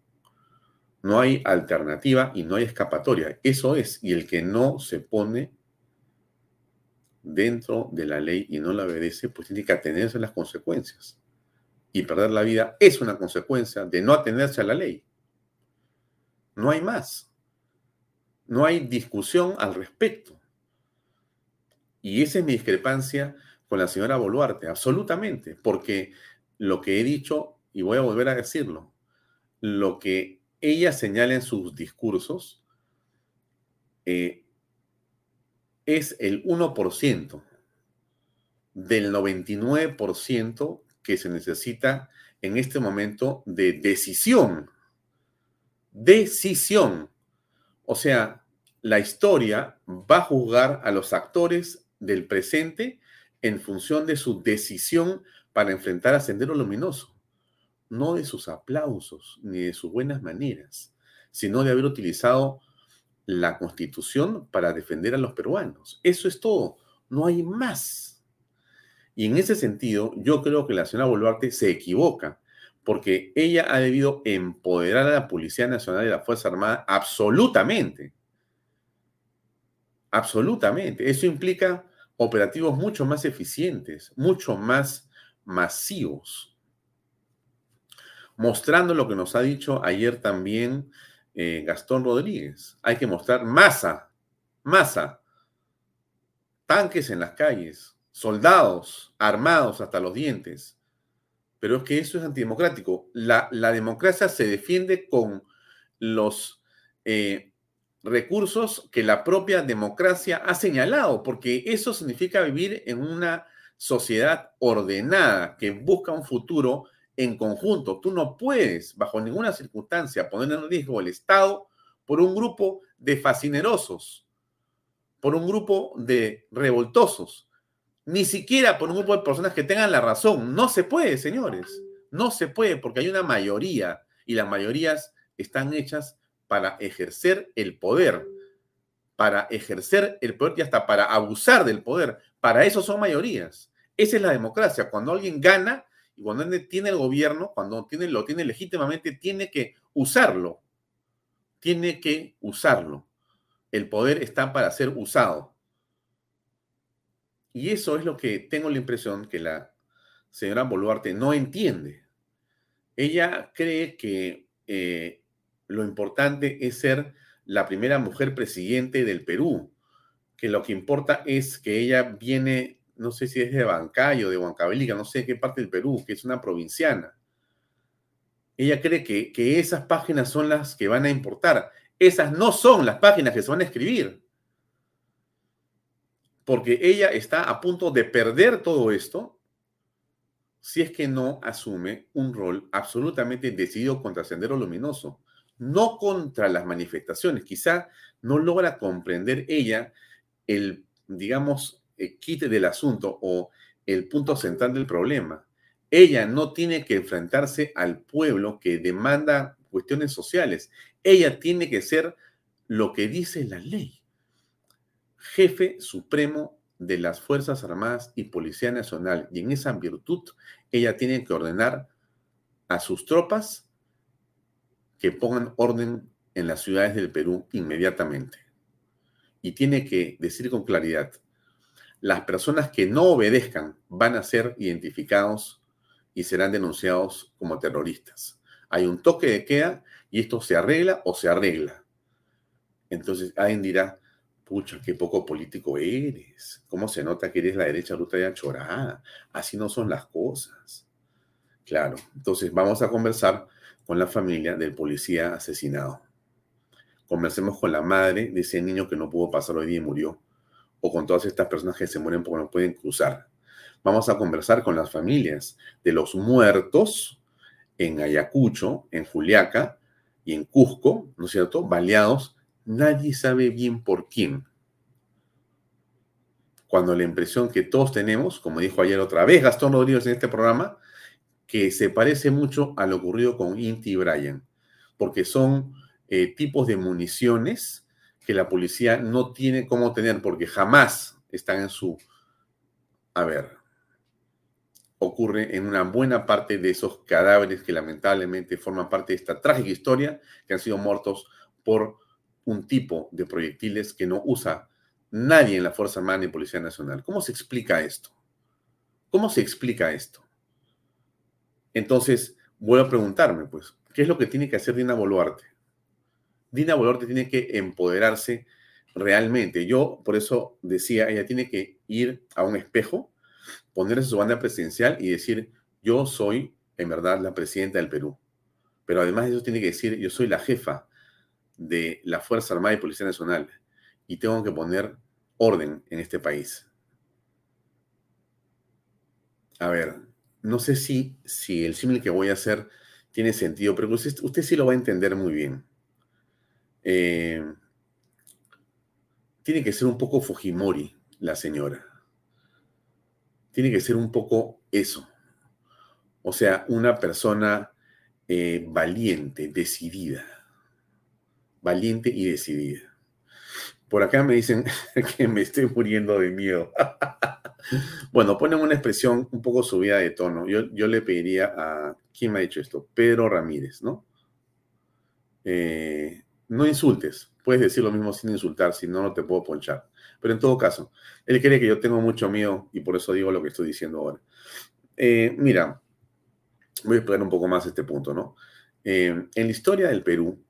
No hay alternativa y no hay escapatoria. Eso es. Y el que no se pone dentro de la ley y no la obedece, pues tiene que atenerse a las consecuencias. Y perder la vida es una consecuencia de no atenerse a la ley. No hay más. No hay discusión al respecto. Y esa es mi discrepancia con la señora Boluarte, absolutamente, porque lo que he dicho, y voy a volver a decirlo, lo que ella señala en sus discursos eh, es el 1% del 99% que se necesita en este momento de decisión. Decisión. O sea, la historia va a juzgar a los actores del presente en función de su decisión para enfrentar a Sendero Luminoso, no de sus aplausos ni de sus buenas maneras, sino de haber utilizado la constitución para defender a los peruanos. Eso es todo, no hay más. Y en ese sentido, yo creo que la señora Boluarte se equivoca, porque ella ha debido empoderar a la Policía Nacional y a la Fuerza Armada absolutamente. Absolutamente. Eso implica operativos mucho más eficientes, mucho más masivos. Mostrando lo que nos ha dicho ayer también eh, Gastón Rodríguez. Hay que mostrar masa, masa, tanques en las calles, soldados armados hasta los dientes. Pero es que eso es antidemocrático. La, democracia se defiende con los eh, recursos que la propia democracia ha señalado, porque eso significa vivir en una sociedad ordenada que busca un futuro en conjunto. Tú no puedes, bajo ninguna circunstancia, poner en riesgo el Estado por un grupo de fascinerosos, por un grupo de revoltosos, ni siquiera por un grupo de personas que tengan la razón. No se puede, señores. No se puede porque hay una mayoría y las mayorías están hechas para ejercer el poder, para ejercer el poder y hasta para abusar del poder. Para eso son mayorías. Esa es la democracia. Cuando alguien gana, y cuando tiene el gobierno, cuando tiene, lo tiene legítimamente, tiene que usarlo. Tiene que usarlo. El poder está para ser usado. Y eso es lo que tengo la impresión que la señora Boluarte no entiende. Ella cree que eh, lo importante es ser la primera mujer presidente del Perú, que lo que importa es que ella viene no sé si es de Bancayo, de Huancavelica, no sé qué parte del Perú, que es una provinciana. Ella cree que, que esas páginas son las que van a importar. Esas no son las páginas que se van a escribir. Porque ella está a punto de perder todo esto si es que no asume un rol absolutamente decidido contra Sendero Luminoso, no contra las manifestaciones. Quizá no logra comprender ella el, digamos, eh, quite del asunto o el punto central del problema. Ella no tiene que enfrentarse al pueblo que demanda cuestiones sociales. Ella tiene que ser lo que dice la ley. Jefe supremo de las Fuerzas Armadas y Policía Nacional. Y en esa virtud, ella tiene que ordenar a sus tropas que pongan orden en las ciudades del Perú inmediatamente. Y tiene que decir con claridad, las personas que no obedezcan van a ser identificados y serán denunciados como terroristas. Hay un toque de queda y esto se arregla o se arregla. Entonces alguien dirá, pucha, qué poco político eres. ¿Cómo se nota que eres la derecha ruta de chorada? Así no son las cosas. Claro, entonces vamos a conversar con la familia del policía asesinado. Conversemos con la madre de ese niño que no pudo pasar hoy día y murió o con todas estas personas que se mueren porque no pueden cruzar. Vamos a conversar con las familias de los muertos en Ayacucho, en Juliaca y en Cusco, ¿no es cierto? Baleados. Nadie sabe bien por quién. Cuando la impresión que todos tenemos, como dijo ayer otra vez Gastón Rodríguez en este programa, que se parece mucho a lo ocurrido con Inti y Brian, porque son eh, tipos de municiones que la policía no tiene cómo tener porque jamás están en su... A ver, ocurre en una buena parte de esos cadáveres que lamentablemente forman parte de esta trágica historia, que han sido muertos por un tipo de proyectiles que no usa nadie en la Fuerza Armada ni Policía Nacional. ¿Cómo se explica esto? ¿Cómo se explica esto? Entonces, voy a preguntarme, pues, ¿qué es lo que tiene que hacer Dina Boluarte? Dina Boluarte tiene que empoderarse realmente. Yo, por eso decía, ella tiene que ir a un espejo ponerse su banda presidencial y decir, yo soy en verdad la presidenta del Perú. Pero además de eso tiene que decir, yo soy la jefa de la Fuerza Armada y Policía Nacional y tengo que poner orden en este país. A ver, no sé si, si el símil que voy a hacer tiene sentido, pero usted, usted sí lo va a entender muy bien. Eh, tiene que ser un poco Fujimori, la señora tiene que ser un poco eso. O sea, una persona eh, valiente, decidida. Valiente y decidida. Por acá me dicen que me estoy muriendo de miedo. bueno, ponen una expresión un poco subida de tono. Yo, yo le pediría a... ¿Quién me ha dicho esto? Pedro Ramírez, ¿no? Eh, no insultes. Puedes decir lo mismo sin insultar, si no, no te puedo ponchar. Pero en todo caso, él cree que yo tengo mucho miedo y por eso digo lo que estoy diciendo ahora. Eh, mira, voy a explicar un poco más este punto, ¿no? Eh, en la historia del Perú,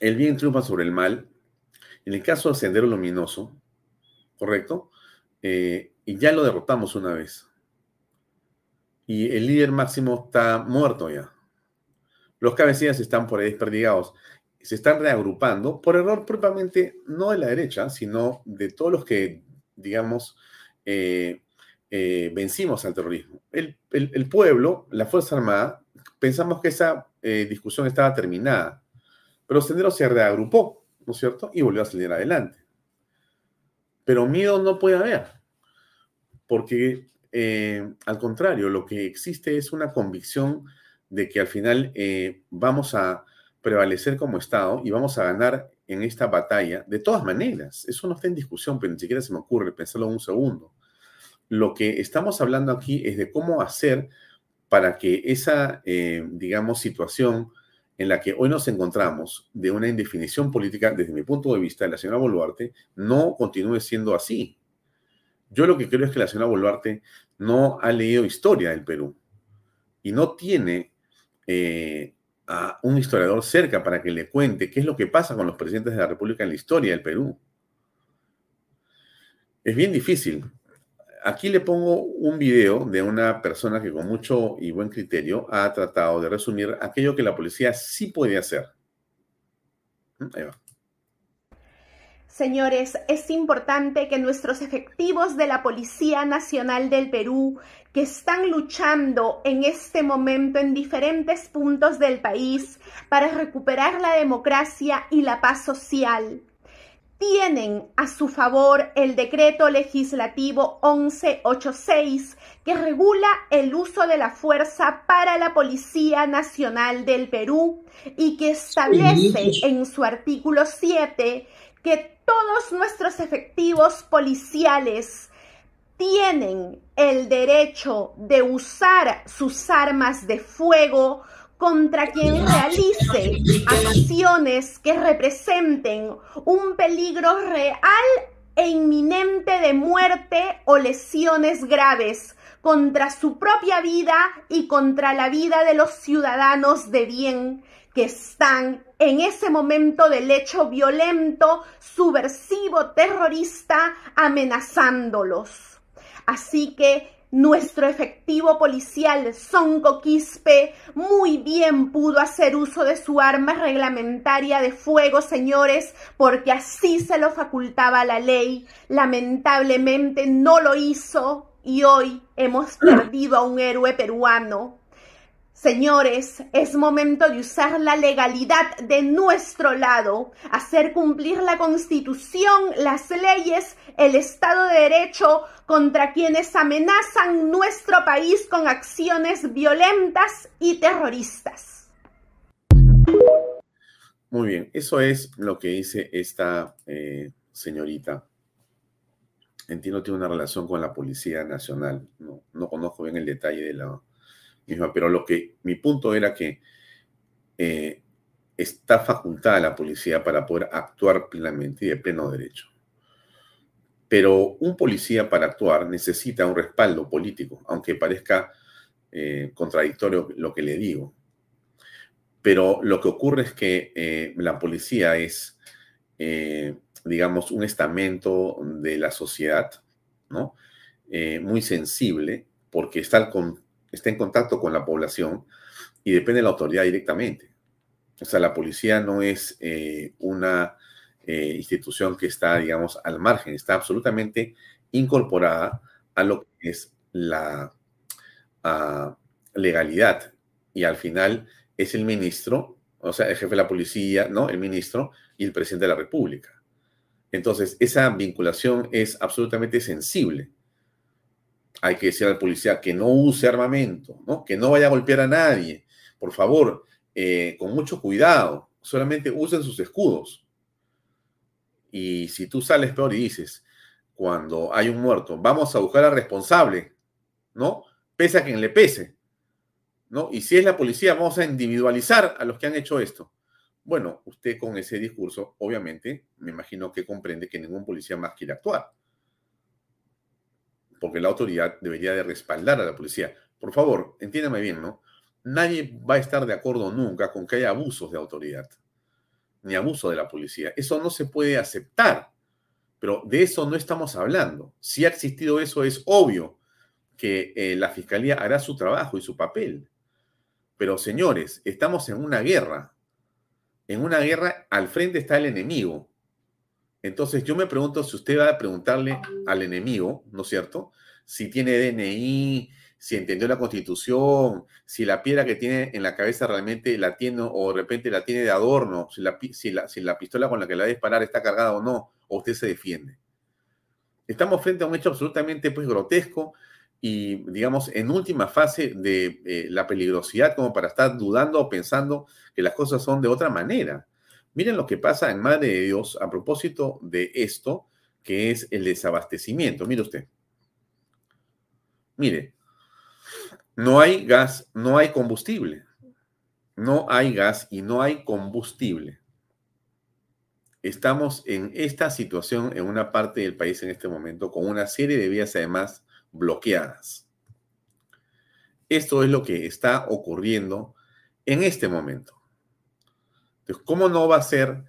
el bien triunfa sobre el mal. En el caso del Sendero Luminoso, ¿correcto? Eh, y ya lo derrotamos una vez. Y el líder máximo está muerto ya. Los cabecillas están por ahí desperdigados se están reagrupando por error propiamente no de la derecha, sino de todos los que, digamos, eh, eh, vencimos al terrorismo. El, pueblo, la Fuerza Armada, pensamos que esa eh, discusión estaba terminada, pero Sendero se reagrupó, ¿no es cierto? Y volvió a salir adelante. Pero miedo no puede haber, porque al contrario, lo que existe es una convicción de que al final vamos a prevalecer como Estado y vamos a ganar en esta batalla de todas maneras. Eso no está en discusión, pero ni siquiera se me ocurre pensarlo un segundo. Lo que estamos hablando aquí es de cómo hacer para que esa, eh, digamos, situación en la que hoy nos encontramos de una indefinición política, desde mi punto de vista, de la señora Boluarte, no continúe siendo así. Yo lo que creo es que la señora Boluarte no ha leído historia del Perú y no tiene eh, a un historiador cerca para que le cuente qué es lo que pasa con los presidentes de la República en la historia del Perú. Es bien difícil. Aquí le pongo un video de una persona que con mucho y buen criterio ha tratado de resumir aquello que la policía sí puede hacer. Ahí va. Señores, es importante que nuestros efectivos de la Policía Nacional del Perú, que están luchando en este momento en diferentes puntos del país para recuperar la democracia y la paz social, tienen a su favor el decreto legislativo 1186 que regula el uso de la fuerza para la Policía Nacional del Perú y que establece en su artículo 7 que todos nuestros efectivos policiales tienen el derecho de usar sus armas de fuego contra quien realice acciones que representen un peligro real e inminente de muerte o lesiones graves contra su propia vida y contra la vida de los ciudadanos de bien que están en ese momento del hecho violento, subversivo, terrorista, amenazándolos. Así que nuestro efectivo policial Sonco Quispe muy bien pudo hacer uso de su arma reglamentaria de fuego, señores, porque así se lo facultaba la ley. Lamentablemente no lo hizo y hoy hemos perdido a un héroe peruano. Señores, es momento de usar la legalidad de nuestro lado, hacer cumplir la constitución, las leyes, el Estado de Derecho contra quienes amenazan nuestro país con acciones violentas y terroristas. Muy bien, eso es lo que dice esta eh, señorita. Entiendo tiene una relación con la Policía Nacional. No, no conozco bien el detalle de la pero lo que mi punto era que eh, está facultada la policía para poder actuar plenamente y de pleno derecho. Pero un policía para actuar necesita un respaldo político, aunque parezca eh, contradictorio lo que le digo. Pero lo que ocurre es que eh, la policía es, digamos, un estamento de la sociedad, ¿no? muy sensible, porque está, está en contacto con la población y depende de la autoridad directamente. O sea, la policía no es una eh, institución que está, digamos, al margen, está absolutamente incorporada a lo que es la legalidad. Y al final es el ministro, o sea, el jefe de la policía, ¿no? El ministro y el presidente de la República. Entonces, esa vinculación es absolutamente sensible. Hay que decir al policía que no use armamento, ¿no? Que no vaya a golpear a nadie. Por favor, eh, con mucho cuidado, solamente usen sus escudos. Y si tú sales peor y dices, cuando hay un muerto, vamos a buscar al responsable, ¿no? Pese a quien le pese, ¿no? Y si es la policía, vamos a individualizar a los que han hecho esto. Bueno, usted con ese discurso, obviamente, me imagino que comprende que ningún policía más quiere actuar. Porque la autoridad debería de respaldar a la policía. Por favor, entiéndame bien, ¿no? Nadie va a estar de acuerdo nunca con que haya abusos de autoridad ni abuso de la policía. Eso no se puede aceptar, pero de eso no estamos hablando. Si ha existido eso, es obvio que eh, la fiscalía hará su trabajo y su papel. Pero señores, estamos en una guerra. En una guerra al frente está el enemigo. Entonces yo me pregunto si usted va a preguntarle al enemigo, ¿no es cierto? Si tiene DNI, si entendió la constitución, si la piedra que tiene en la cabeza realmente la tiene o de repente la tiene de adorno, si la, pistola con la que la va a disparar está cargada o no, o usted se defiende. Estamos frente a un hecho absolutamente pues, grotesco y, digamos, en última fase de eh, la peligrosidad como para estar dudando o pensando que las cosas son de otra manera. Miren lo que pasa en Madre de Dios a propósito de esto, que es el desabastecimiento. Mire usted. Mire, no hay gas, no hay combustible. No hay gas y no hay combustible. Estamos en esta situación en una parte del país en este momento con una serie de vías además bloqueadas. Esto es lo que está ocurriendo en este momento. Entonces, ¿cómo no va a ser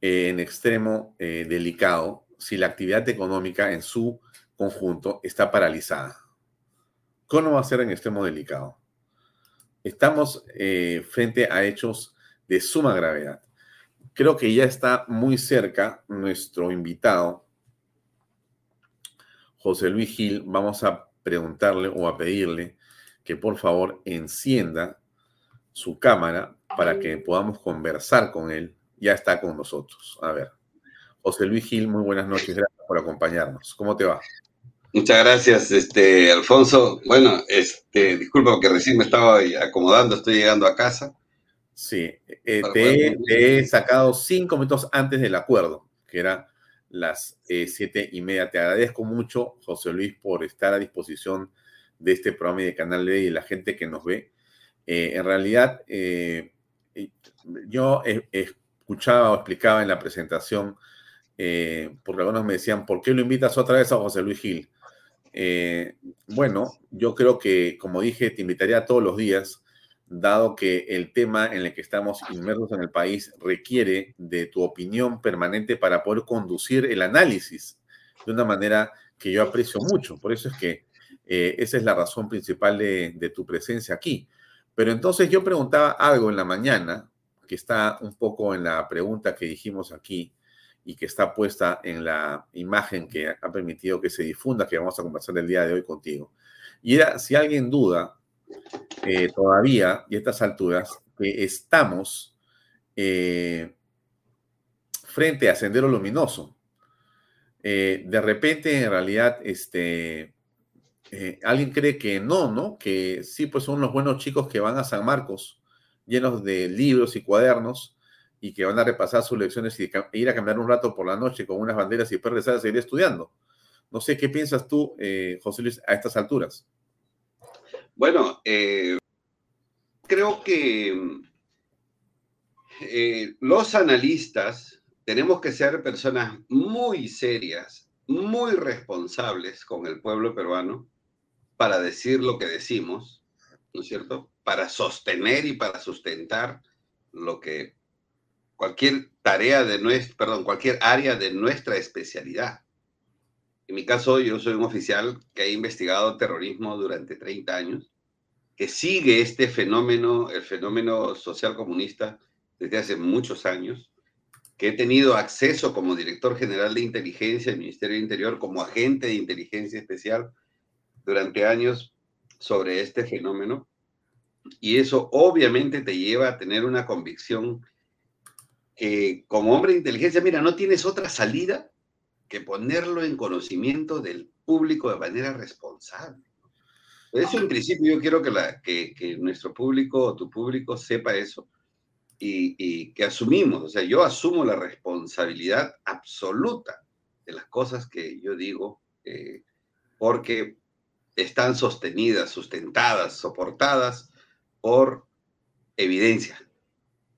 eh, en extremo eh, delicado si la actividad económica en su conjunto está paralizada? ¿Cómo va a ser en extremo delicado? Estamos eh, frente a hechos de suma gravedad. Creo que ya está muy cerca nuestro invitado, José Luis Gil. Vamos a preguntarle o a pedirle que por favor encienda su cámara para que podamos conversar con él. Ya está con nosotros. A ver. José Luis Gil, muy buenas noches. Gracias por acompañarnos. ¿Cómo te va? Muchas gracias, este, Alfonso. Bueno, este, disculpa porque recién me estaba acomodando, estoy llegando a casa. Sí, eh, te, he sacado cinco minutos antes del acuerdo, que era las eh, siete y media. Te agradezco mucho, José Luis, por estar a disposición de este programa y de Canal B y la gente que nos ve. Eh, en realidad, yo escuchaba o explicaba en la presentación, porque algunos me decían, ¿por qué lo invitas otra vez a José Luis Gil? Eh, bueno, yo creo que, como dije, te invitaría todos los días, dado que el tema en el que estamos inmersos en el país requiere de tu opinión permanente para poder conducir el análisis de una manera que yo aprecio mucho. Por eso es que eh, esa es la razón principal de tu presencia aquí. Pero entonces yo preguntaba algo en la mañana, que está un poco en la pregunta que dijimos aquí, y que está puesta en la imagen que ha permitido que se difunda, que vamos a conversar el día de hoy contigo. Y era, si alguien duda eh, todavía, y a estas alturas, que estamos eh, frente a Sendero Luminoso. Eh, de repente, en realidad, este, alguien cree que no, ¿no? Que sí, pues son los buenos chicos que van a San Marcos, llenos de libros y cuadernos, y que van a repasar sus lecciones y ir a caminar un rato por la noche con unas banderas y después regresar a seguir estudiando. No sé qué piensas tú, eh, José Luis, a estas alturas. Bueno, eh, creo que eh, los analistas tenemos que ser personas muy serias, muy responsables con el pueblo peruano para decir lo que decimos, ¿no es cierto? Para sostener y para sustentar lo que cualquier tarea de nuestra, perdón, cualquier área de nuestra especialidad. En mi caso, yo soy un oficial que ha investigado terrorismo durante 30 años, que sigue este fenómeno, el fenómeno social comunista, desde hace muchos años, que he tenido acceso como director general de inteligencia del Ministerio de Interior, como agente de inteligencia especial durante años sobre este fenómeno. Y eso obviamente te lleva a tener una convicción que como hombre de inteligencia, mira, no tienes otra salida que ponerlo en conocimiento del público de manera responsable. Eso, en principio, yo quiero que, la, que, que nuestro público o tu público sepa eso y, que asumimos, o sea, yo asumo la responsabilidad absoluta de las cosas que yo digo, eh, porque están sostenidas, sustentadas, soportadas por evidencia,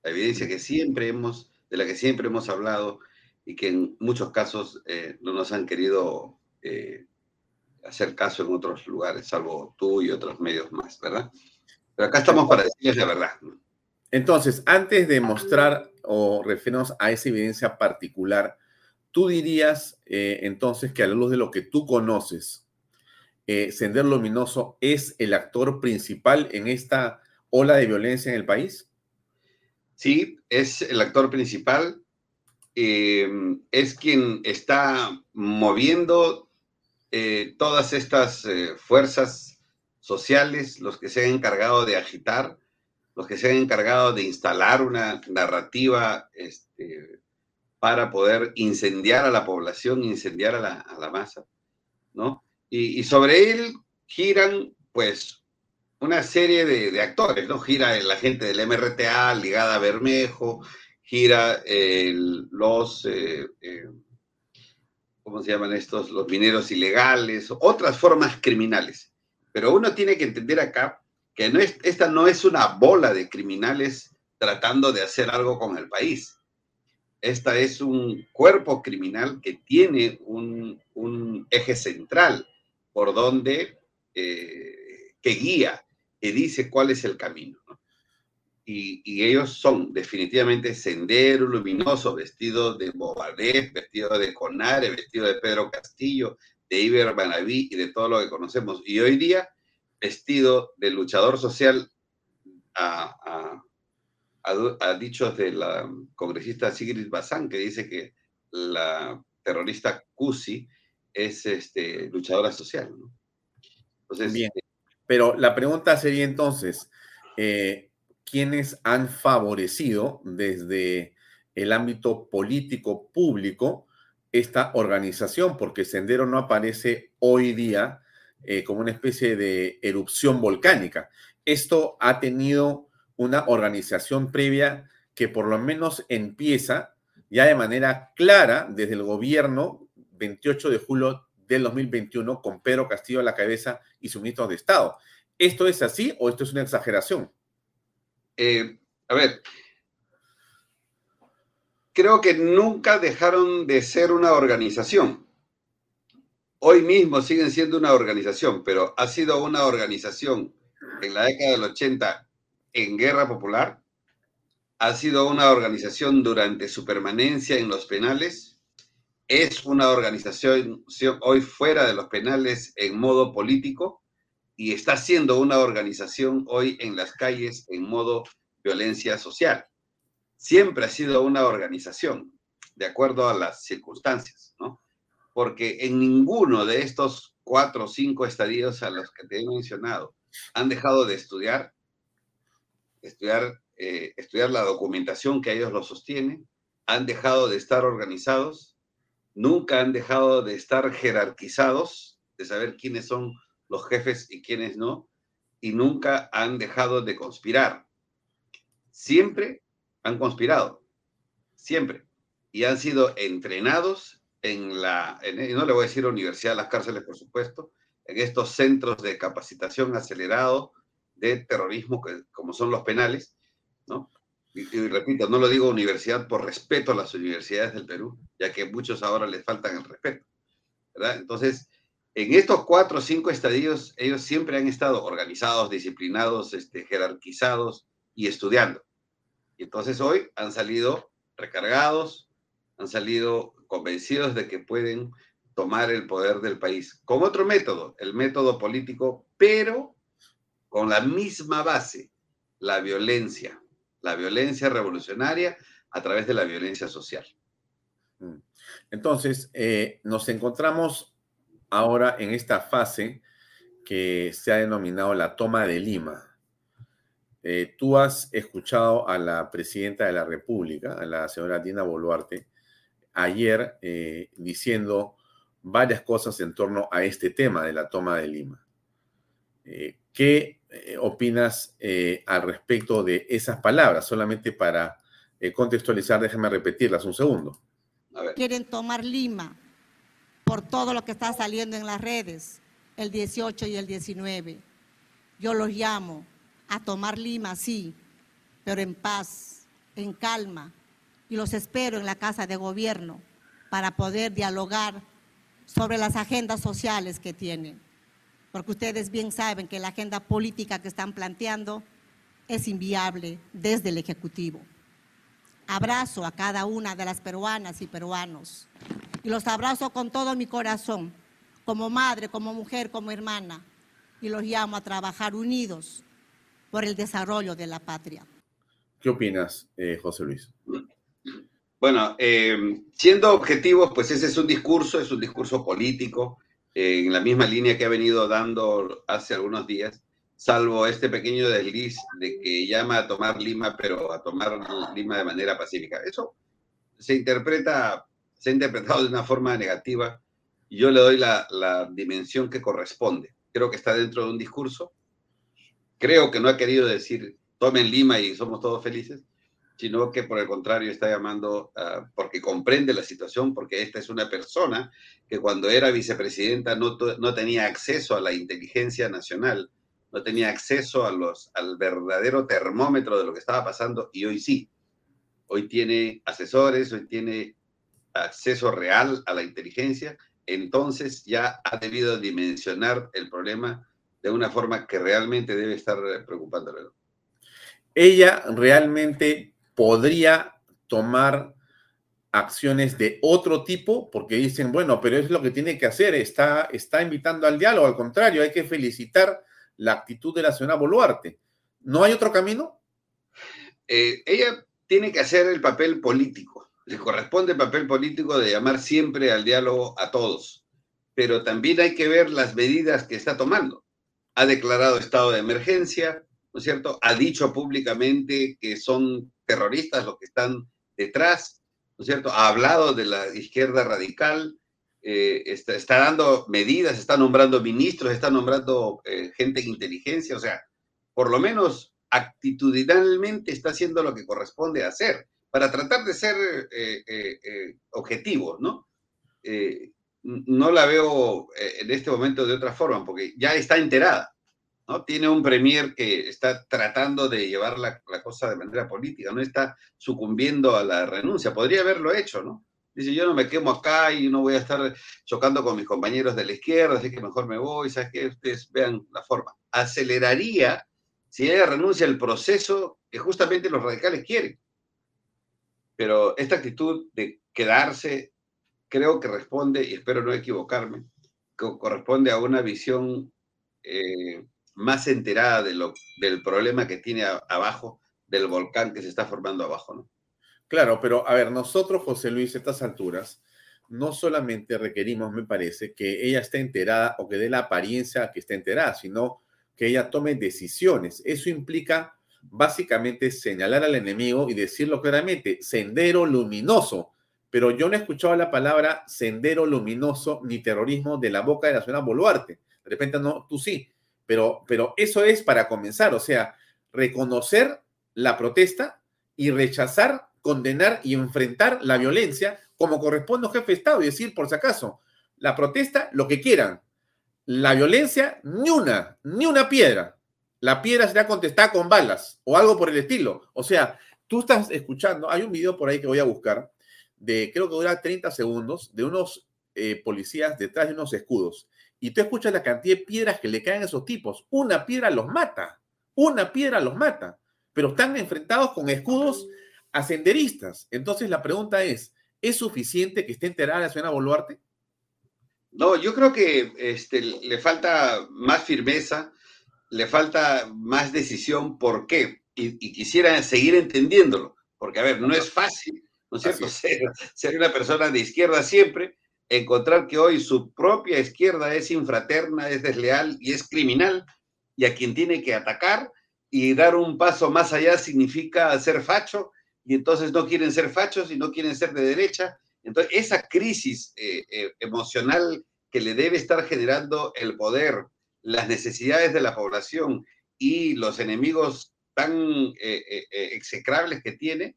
la evidencia que siempre hemos, de la que siempre hemos hablado y que en muchos casos eh, no nos han querido eh, hacer caso en otros lugares, salvo tú y otros medios más, ¿verdad? Pero acá estamos para decirles la verdad. Entonces, antes de mostrar o referirnos a esa evidencia particular, tú dirías eh, entonces que a la luz de lo que tú conoces, eh, Sender Luminoso es el actor principal en esta ola de violencia en el país? Sí, es el actor principal. Eh, es quien está moviendo todas estas fuerzas sociales, los que se han encargado de agitar los que se han encargado de instalar una narrativa este, para poder incendiar a la población, incendiar a la, masa, ¿no? Y, sobre él giran, pues, una serie de, actores, ¿no? Gira la gente del MRTA ligada a Bermejo, gira los, eh, eh, ¿cómo se llaman estos? Los mineros ilegales, otras formas criminales. Pero uno tiene que entender acá que no es, esta no es una bola de criminales tratando de hacer algo con el país. Esta es un cuerpo criminal que tiene un, eje central por donde, eh, que guía, que dice cuál es el camino. Y, ellos son definitivamente Sendero Luminoso, vestido de Bobadez, vestido de Conare, vestido de Pedro Castillo, de Iber y de todo lo que conocemos. Y hoy día vestido de luchador social a, dichos de la congresista Sigrid Bazán, que dice que la terrorista Cusi es este, luchadora social. Entonces, Bien, eh, pero la pregunta sería entonces, eh, ¿quiénes han favorecido desde el ámbito político público esta organización? Porque Sendero no aparece hoy día eh, como una especie de erupción volcánica. Esto ha tenido una organización previa que por lo menos empieza ya de manera clara desde el gobierno 28 de julio del 2021 con Pedro Castillo a la cabeza y su ministro de Estado. ¿Esto es así o esto es una exageración? Eh, a ver, creo que nunca dejaron de ser una organización hoy mismo siguen siendo una organización, pero ha sido una organización en la década del 80 en guerra popular, ha sido una organización durante su permanencia en los penales, es una organización hoy fuera de los penales en modo político y está siendo una organización hoy en las calles en modo violencia social. Siempre ha sido una organización, de acuerdo a las circunstancias, ¿no? porque en ninguno de estos cuatro o cinco estadios a los que te he mencionado han dejado de estudiar, estudiar, eh, estudiar la documentación que a ellos lo sostiene, han dejado de estar organizados, nunca han dejado de estar jerarquizados, de saber quiénes son los jefes y quiénes no, y nunca han dejado de conspirar. Siempre han conspirado siempre. Y han sido entrenados en la, no le voy a decir universidad, las cárceles, por supuesto, en estos centros de capacitación acelerado de terrorismo, como son los penales, ¿no? Y, repito, no lo digo universidad por respeto a las universidades del Perú, ya que muchos ahora les faltan el respeto. Entonces, en estos cuatro o cinco estadios, ellos siempre han estado organizados, disciplinados, este, jerarquizados y estudiando. Y entonces hoy han salido recargados, han salido convencidos de que pueden tomar el poder del país con otro método, el método político, pero con la misma base, la violencia, la violencia revolucionaria a través de la violencia social. Mm. Entonces, eh, nos encontramos ahora en esta fase que se ha denominado la toma de Lima. Eh, tú has escuchado a la presidenta de la República, a la señora Dina Boluarte, ayer eh, diciendo varias cosas en torno a este tema de la toma de Lima. Eh, ¿Qué opinas al respecto de esas palabras? Solamente para contextualizar, déjame repetirlas un segundo. Quieren tomar Lima por todo lo que está saliendo en las redes, el 18 y el 19. Yo los llamo a tomar Lima, sí, pero en paz, en calma, y los espero en la Casa de Gobierno para poder dialogar sobre las agendas sociales que tienen, porque ustedes bien saben que la agenda política que están planteando es inviable desde el Ejecutivo. Abrazo a cada una de las peruanas y peruanos y los abrazo con todo mi corazón, como madre, como mujer, como hermana, y los llamo a trabajar unidos por el desarrollo de la patria. ¿Qué opinas, eh, José Luis? Bueno, eh, siendo objetivos, pues ese es un discurso, es un discurso político, en la misma línea que ha venido dando hace algunos días, salvo este pequeño desliz de que llama a tomar Lima, pero a tomar Lima de manera pacífica. Eso se interpreta, se ha interpretado de una forma negativa yo le doy la dimensión que corresponde. Creo que está dentro de un discurso creo que no ha querido decir tomen Lima y somos todos felices, sino que por el contrario está llamando uh, porque comprende la situación, porque esta es una persona que cuando era vicepresidenta no, no tenía acceso a la inteligencia nacional, no tenía acceso a los, al verdadero termómetro de lo que estaba pasando y hoy sí. Hoy tiene asesores, hoy tiene acceso real a la inteligencia, entonces ya ha debido dimensionar el problema de una forma que realmente debe estar preocupándole. Ella realmente podría tomar acciones de otro tipo porque dicen, bueno, pero es lo que tiene que hacer, está, está invitando al diálogo, al contrario, hay que felicitar la actitud de la señora Boluarte. ¿No hay otro camino? Eh, ella tiene que hacer el papel político, le corresponde el papel político de llamar siempre al diálogo a todos, pero también hay que ver las medidas que está tomando ha declarado estado de emergencia, ¿no es cierto? Ha dicho públicamente que son terroristas los que están detrás, ¿no cierto? Ha hablado de la izquierda radical, eh, está, dando medidas, está nombrando ministros, está nombrando eh, gente de inteligencia, o sea, por lo menos actitudinalmente está haciendo lo que corresponde hacer para tratar de ser eh, objetivo, ¿no? no la veo eh, en este momento de otra forma, porque ya está enterada, ¿no? Tiene un premier que está tratando de llevar la, cosa de manera política, no está sucumbiendo a la renuncia. Podría haberlo hecho, ¿no? Dice, yo no me quemo acá y no voy a estar chocando con mis compañeros de la izquierda, así que mejor me voy, ¿sabes qué? Ustedes vean la forma. Aceleraría, si ella renuncia, el proceso que justamente los radicales quieren. Pero esta actitud de quedarse creo que responde, y espero no equivocarme, que corresponde a una visión eh, más enterada de lo, del problema que tiene abajo, del volcán que se está formando abajo, ¿no? Claro, pero a ver, nosotros, José Luis, a estas alturas, no solamente requerimos, me parece, que ella esté enterada o que dé la apariencia que esté enterada, sino que ella tome decisiones. Eso implica básicamente señalar al enemigo y decirlo claramente, sendero luminoso pero yo no he escuchado la palabra sendero luminoso ni terrorismo de la boca de la señora Boluarte. De repente no, tú sí, pero, pero eso es para comenzar, o sea, reconocer la protesta y rechazar condenar y enfrentar la violencia como corresponde un jefe de Estado y decir, por si acaso, la protesta, lo que quieran. La violencia, ni una, ni una piedra. La piedra será contestada con balas o algo por el estilo. O sea, tú estás escuchando, hay un video por ahí que voy a buscar, de creo que dura 30 segundos, de unos eh, policías detrás de unos escudos. Y tú escuchas la cantidad de piedras que le caen a esos tipos. Una piedra los mata. Una piedra los mata. Pero están enfrentados con escudos ascenderistas. Entonces la pregunta es, ¿es suficiente que esté enterada la señora Boluarte? No, yo creo que este, le falta más firmeza, le falta más decisión. ¿Por qué? Y, quisiera seguir entendiéndolo. Porque, a ver, no es fácil, ¿no es cierto? ser una persona de izquierda siempre, encontrar que hoy su propia izquierda es infraterna, es desleal y es criminal, y a quien tiene que atacar y dar un paso más allá significa ser facho, y entonces no quieren ser fachos y no quieren ser de derecha. Entonces, esa crisis eh, eh, emocional que le debe estar generando el poder, las necesidades de la población y los enemigos tan eh, execrables que tiene,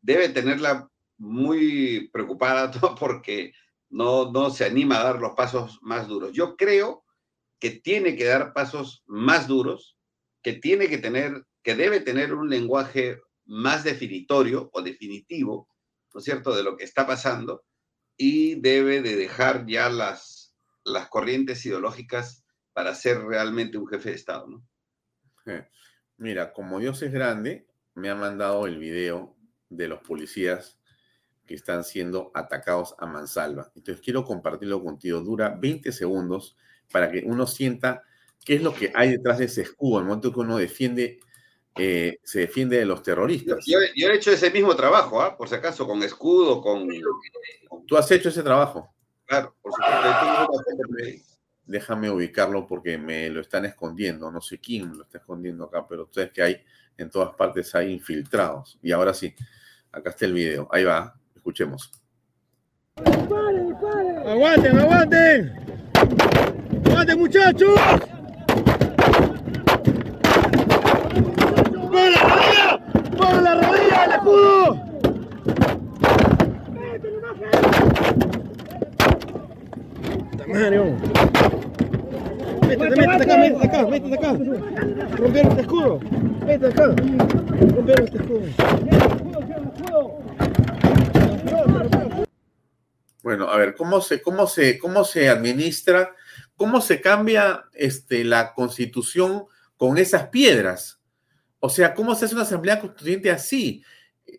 debe tenerla muy preocupada porque no, no se anima a dar los pasos más duros. Yo creo que tiene que dar pasos más duros, que tiene que tener, que debe tener un lenguaje más definitorio o definitivo, ¿no es cierto?, de lo que está pasando y debe de dejar ya las, las corrientes ideológicas para ser realmente un jefe de Estado, ¿no? Mira, como Dios es grande, me ha mandado el video de los policías que están siendo atacados a mansalva. Entonces quiero compartirlo contigo. Dura 20 segundos para que uno sienta qué es lo que hay detrás de ese escudo, el momento que uno defiende, eh, se defiende de los terroristas. Yo, he hecho ese mismo trabajo, ¿ah? por si acaso, con escudo, con... ¿Tú has hecho ese trabajo? Claro, por supuesto. Déjame ubicarlo porque me lo están escondiendo. No sé quién lo está escondiendo acá, pero ustedes que hay en todas partes hay infiltrados. Y ahora sí, acá está el video. Ahí va. Escuchemos. ¡Aguanten, aguanten! ¡Aguanten, muchachos! ¡Por la rodilla! ¡Por la rodilla el escudo! Mario. Métete, métete acá, métete acá, métete acá. Rompieron este escudo. Métete acá. Rompieron este escudo. Bueno, a ver, ¿cómo se, cómo se, cómo se administra, cómo se cambia este, la constitución con esas piedras? O sea, ¿cómo se hace una asamblea constituyente así?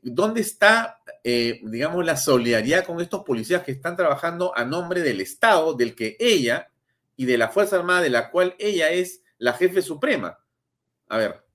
¿Dónde está, eh, digamos, la solidaridad con estos policías que están trabajando a nombre del Estado, del que ella y de la Fuerza Armada, de la cual ella es la jefe suprema? A ver.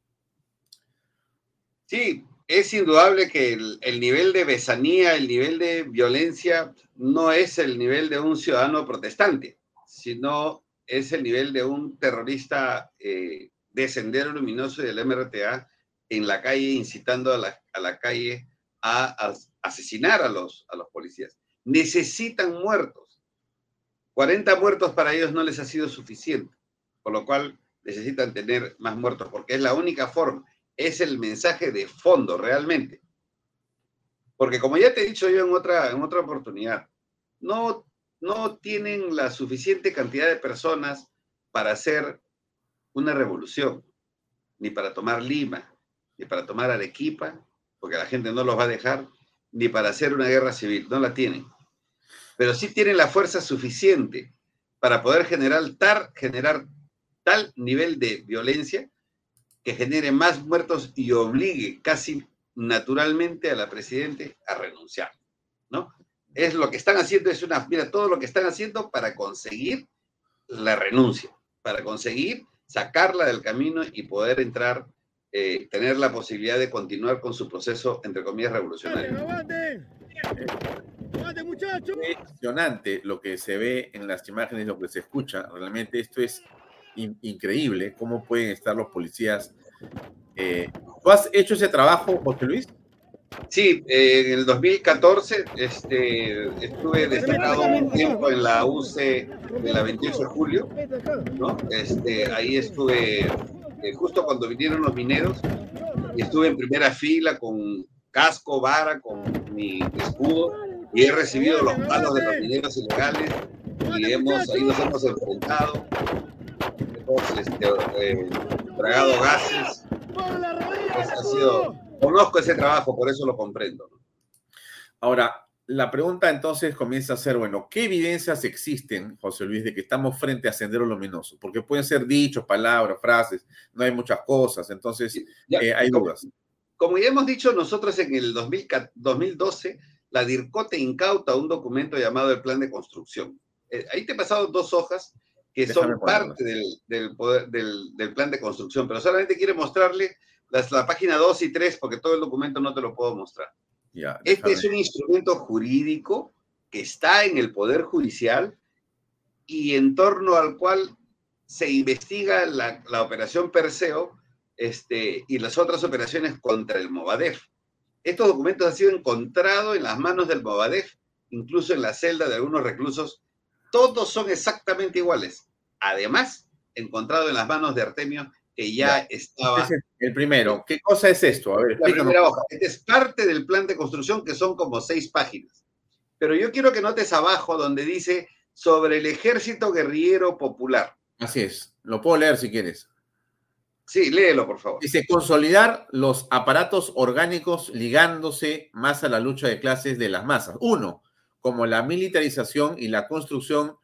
Sí, es indudable que el, nivel de besanía, el nivel de violencia, no es el nivel de un ciudadano protestante, sino es el nivel de un terrorista eh, de Sendero Luminoso y del MRTA en la calle, incitando a la, calle a, asesinar a los, a los policías. Necesitan muertos. 40 muertos para ellos no les ha sido suficiente, por lo cual necesitan tener más muertos, porque es la única forma es el mensaje de fondo realmente. Porque como ya te he dicho yo en otra, en otra oportunidad, no, no tienen la suficiente cantidad de personas para hacer una revolución, ni para tomar Lima, ni para tomar Arequipa, porque la gente no los va a dejar, ni para hacer una guerra civil, no la tienen. Pero sí tienen la fuerza suficiente para poder generar tal, generar tal nivel de violencia que genere más muertos y obligue casi naturalmente a la presidente a renunciar, ¿no? Es lo que están haciendo, es una, mira, todo lo que están haciendo para conseguir la renuncia, para conseguir sacarla del camino y poder entrar, eh, tener la posibilidad de continuar con su proceso, entre comillas, revolucionario. muchachos! Es impresionante lo que se ve en las imágenes, lo que se escucha. Realmente esto es increíble cómo pueden estar los policías. Eh, ¿Tú has hecho ese trabajo, José Luis? Sí, eh, en el 2014 este, estuve destacado un tiempo en la UC de la 28 de julio, ¿no? Este, ahí estuve eh, justo cuando vinieron los mineros y estuve en primera fila con casco, vara, con mi escudo, y he recibido los palos de los mineros ilegales, y hemos, ahí nos hemos enfrentado, este, eh, tragado gases. Pues ha sido, conozco ese trabajo, por eso lo comprendo. Ahora, la pregunta entonces comienza a ser, bueno, ¿qué evidencias existen, José Luis, de que estamos frente a Sendero Luminoso? Porque pueden ser dichos, palabras, frases, no hay muchas cosas, entonces eh, hay dudas. Como ya hemos dicho nosotros en el 2012, la DIRCOTE incauta un documento llamado el Plan de Construcción. Eh, ahí te he pasado dos hojas que son parte del, poder, del, plan de construcción, pero solamente quiero mostrarle la página 2 y 3 porque todo el documento no te lo puedo mostrar este es un instrumento jurídico que está en el Poder Judicial y en torno al cual se investiga la, operación Perseo este, y las otras operaciones contra el Movadef. Estos documentos han sido encontrados en las manos del Movadef, incluso en la celda de algunos reclusos. Todos son exactamente iguales. Además, encontrado en las manos de Artemio que ya, estaba. el primero, ¿qué cosa es esto? A ver, la primera hoja. Este es parte del plan de construcción que son como seis páginas. Pero yo quiero que notes abajo donde dice sobre el ejército guerrillero popular. Así es. Lo puedo leer si quieres. Sí, léelo, por favor. Dice, consolidar los aparatos orgánicos ligándose más a la lucha de clases de las masas. Uno, como la militarización y la construcción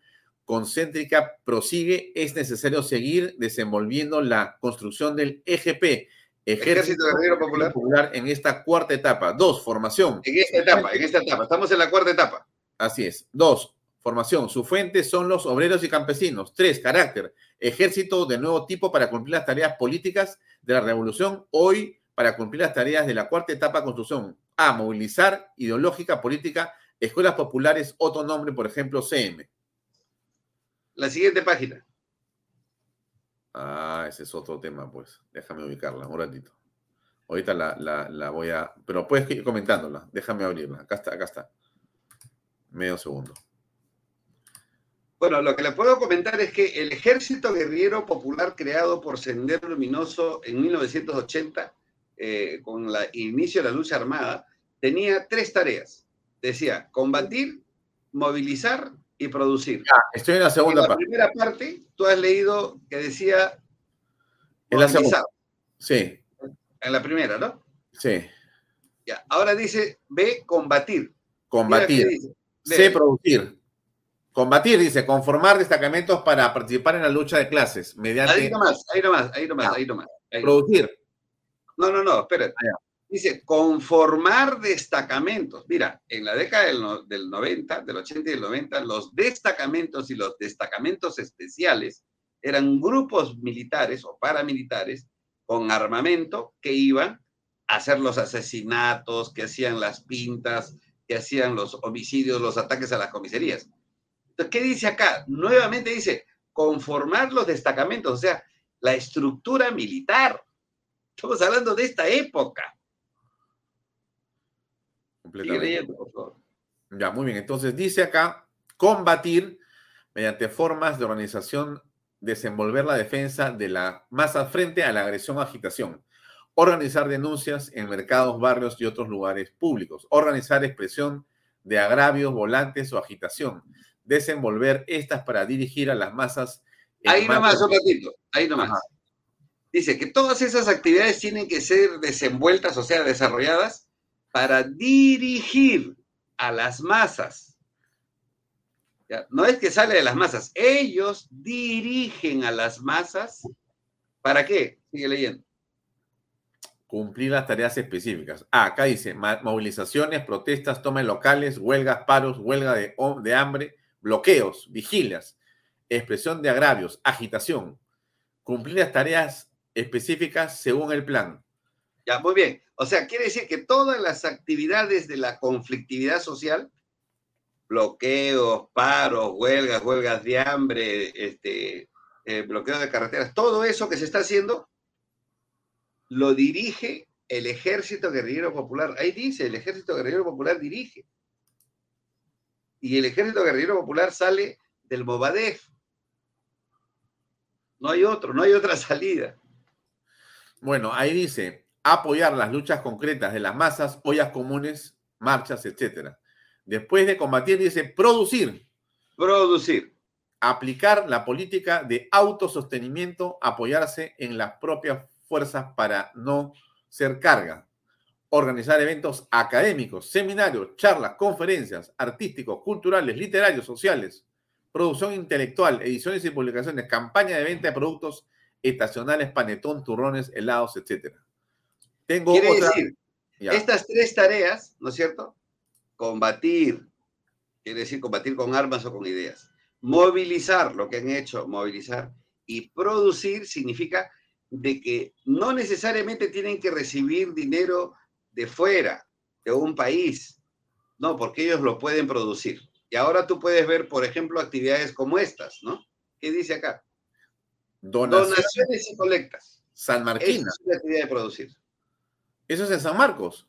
concéntrica prosigue, es necesario seguir desenvolviendo la construcción del EGP, Ejército, Guerrero Popular. Popular, en esta cuarta etapa. Dos, formación. En esta etapa, en esta etapa. Estamos en la cuarta etapa. Así es. Dos, formación. Su fuente son los obreros y campesinos. Tres, carácter. Ejército de nuevo tipo para cumplir las tareas políticas de la revolución. Hoy, para cumplir las tareas de la cuarta etapa de construcción. A, movilizar ideológica, política, escuelas populares, otro nombre, por ejemplo, CM. La siguiente página. Ah, ese es otro tema, pues. Déjame ubicarla un ratito. Ahorita la, voy a. Pero puedes ir comentándola. Déjame abrirla. Acá está, acá está. Medio segundo. Bueno, lo que le puedo comentar es que el Ejército Guerrillero Popular creado por Sendero Luminoso en 1980, eh, con el inicio de la lucha armada, tenía tres tareas. Decía, combatir, movilizar y producir. estoy en la segunda parte. En la primera parte, tú has leído que decía. En la segunda. Sí. En la primera, ¿no? Sí. Ya. Ahora dice B, combatir. Combatir. C, producir. Combatir, dice, conformar destacamentos para participar en la lucha de clases. Mediante... Ahí nomás, ahí nomás, ahí nomás, ahí nomás. Producir. No, no, no, espérate. Ah, Dice, conformar destacamentos. Mira, en la década del, 90, del 80 y del 90, los destacamentos y los destacamentos especiales eran grupos militares o paramilitares con armamento que iban a hacer los asesinatos, que hacían las pintas, que hacían los homicidios, los ataques a las comisarías. Entonces, ¿qué dice acá? Nuevamente dice, conformar los destacamentos, o sea, la estructura militar. Estamos hablando de esta época. Ya, muy bien. Entonces dice acá, combatir mediante formas de organización, desenvolver la defensa de la masa frente a la agresión o agitación, organizar denuncias en mercados, barrios y otros lugares públicos, organizar expresión de agravios, volantes o agitación, desenvolver estas para dirigir a las masas. Ahí nomás, un ratito, ahí nomás. Dice que todas esas actividades tienen que ser desenvueltas, o sea, desarrolladas para dirigir a las masas. No es que sale de las masas, ellos dirigen a las masas. ¿Para qué? Sigue leyendo. Cumplir las tareas específicas. Ah, acá dice movilizaciones, protestas, tomas locales, huelgas, paros, huelga de, de hambre, bloqueos, vigilias, expresión de agravios, agitación. Cumplir las tareas específicas según el plan. Ya, muy bien. O sea, quiere decir que todas las actividades de la conflictividad social, bloqueos, paros, huelgas, huelgas de hambre, este, eh, bloqueo de carreteras, todo eso que se está haciendo, lo dirige el Ejército Guerrillero Popular. Ahí dice, el Ejército Guerrillero Popular dirige. Y el Ejército Guerrillero Popular sale del Movadef. No hay otro, no hay otra salida. Bueno, ahí dice, apoyar las luchas concretas de las masas, ollas comunes, marchas, etc. Después de combatir, dice producir. Producir. Aplicar la política de autosostenimiento, apoyarse en las propias fuerzas para no ser carga. Organizar eventos académicos, seminarios, charlas, conferencias, artísticos, culturales, literarios, sociales, producción intelectual, ediciones y publicaciones, campaña de venta de productos estacionales, panetón, turrones, helados, etc. Tengo Quiere decir, estas tres tareas, ¿no es cierto? Combatir, quiere decir combatir con armas o con ideas. Movilizar, lo que han hecho, movilizar. Y producir significa de que no necesariamente tienen que recibir dinero de fuera, de un país. No, porque ellos lo pueden producir. Y ahora tú puedes ver, por ejemplo, actividades como estas, ¿no? ¿Qué dice acá? Donaciones, y colectas. San Martín. es una actividad de producir. Eso es en San Marcos.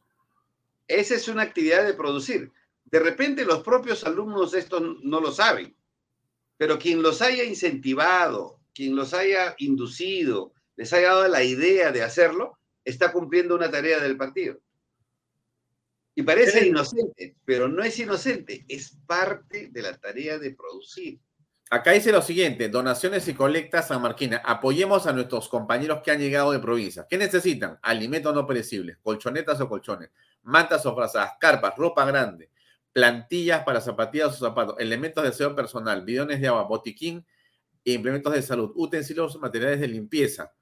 Esa es una actividad de producir. De repente los propios alumnos de esto no lo saben, pero quien los haya incentivado, quien los haya inducido, les haya dado la idea de hacerlo, está cumpliendo una tarea del partido. Y parece inocente, pero no es inocente, es parte de la tarea de producir. Acá dice lo siguiente, donaciones y colectas San Marquina. Apoyemos a nuestros compañeros que han llegado de provincia. ¿Qué necesitan? Alimentos no perecibles, colchonetas o colchones, mantas o frazadas, carpas, ropa grande, plantillas para zapatillas o zapatos, elementos de aseo personal, bidones de agua, botiquín e implementos de salud, utensilios, materiales de limpieza.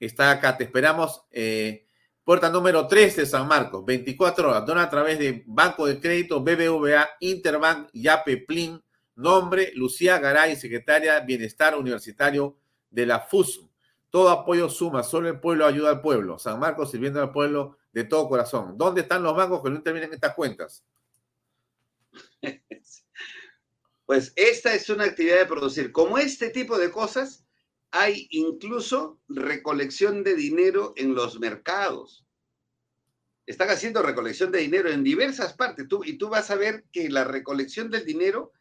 Está acá, te esperamos. Eh, puerta número 3 de San Marcos, 24 horas. Dona a través de Banco de Crédito, BBVA, Interbank, Yape, Plin, Nombre, Lucía Garay, secretaria Bienestar Universitario de la FUSU. Todo apoyo suma, solo el pueblo ayuda al pueblo. San Marcos sirviendo al pueblo de todo corazón. ¿Dónde están los bancos que no intervienen estas cuentas? Pues esta es una actividad de producir. Como este tipo de cosas, hay incluso recolección de dinero en los mercados. Están haciendo recolección de dinero en diversas partes. Tú, y tú vas a ver que la recolección del dinero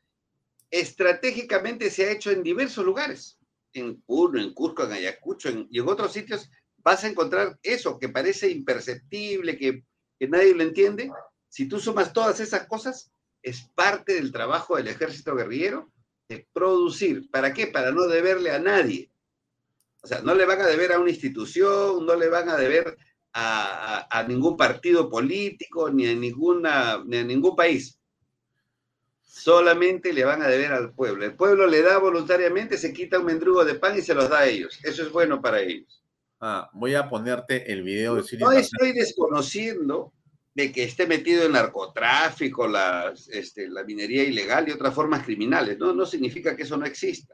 estratégicamente se ha hecho en diversos lugares, en Puno, en Cusco, en Ayacucho y en otros sitios, vas a encontrar eso que parece imperceptible, que, que nadie lo entiende. Si tú sumas todas esas cosas, es parte del trabajo del ejército guerrillero de producir. ¿Para qué? Para no deberle a nadie. O sea, no le van a deber a una institución, no le van a deber a, a, a ningún partido político, ni a, ninguna, ni a ningún país solamente le van a deber al pueblo. El pueblo le da voluntariamente, se quita un mendrugo de pan y se los da a ellos. Eso es bueno para ellos. Ah, voy a ponerte el video de No estoy desconociendo de que esté metido en narcotráfico, la, este, la minería ilegal y otras formas criminales. No, no significa que eso no exista.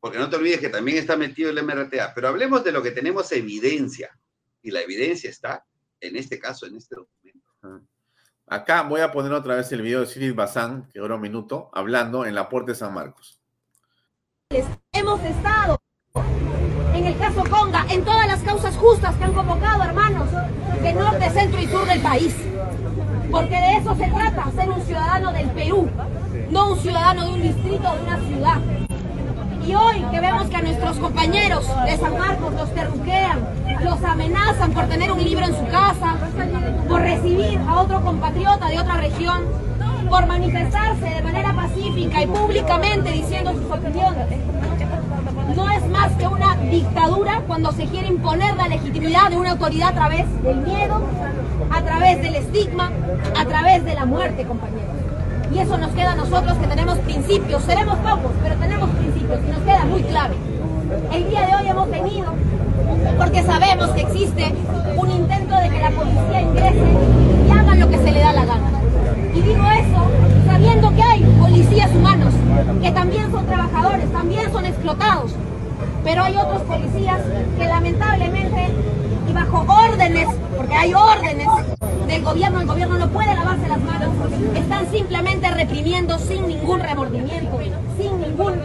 Porque no te olvides que también está metido el MRTA. Pero hablemos de lo que tenemos evidencia. Y la evidencia está, en este caso, en este documento. Ah. Acá voy a poner otra vez el video de Cyril Bazán, que dura un minuto, hablando en la puerta de San Marcos. Hemos estado en el caso Conga, en todas las causas justas que han convocado hermanos de norte, centro y sur del país. Porque de eso se trata, ser un ciudadano del Perú, no un ciudadano de un distrito o de una ciudad. Y hoy que vemos que a nuestros compañeros de San Marcos los terruquean, los amenazan por tener un libro en su casa, por recibir a otro compatriota de otra región, por manifestarse de manera pacífica y públicamente diciendo sus opiniones. No es más que una dictadura cuando se quiere imponer la legitimidad de una autoridad a través del miedo, a través del estigma, a través de la muerte, compañeros. Y eso nos queda a nosotros que tenemos principios, seremos pocos, pero tenemos principios y nos queda muy claro. El día de hoy hemos venido porque sabemos que existe un intento de que la policía ingrese y haga lo que se le da la gana. Y digo eso sabiendo que hay policías humanos, que también son trabajadores, también son explotados, pero hay otros policías que lamentablemente y bajo órdenes, porque hay órdenes del gobierno, el gobierno no puede lavarse las manos, están simplemente reprimiendo sin ningún remordimiento, sin ningún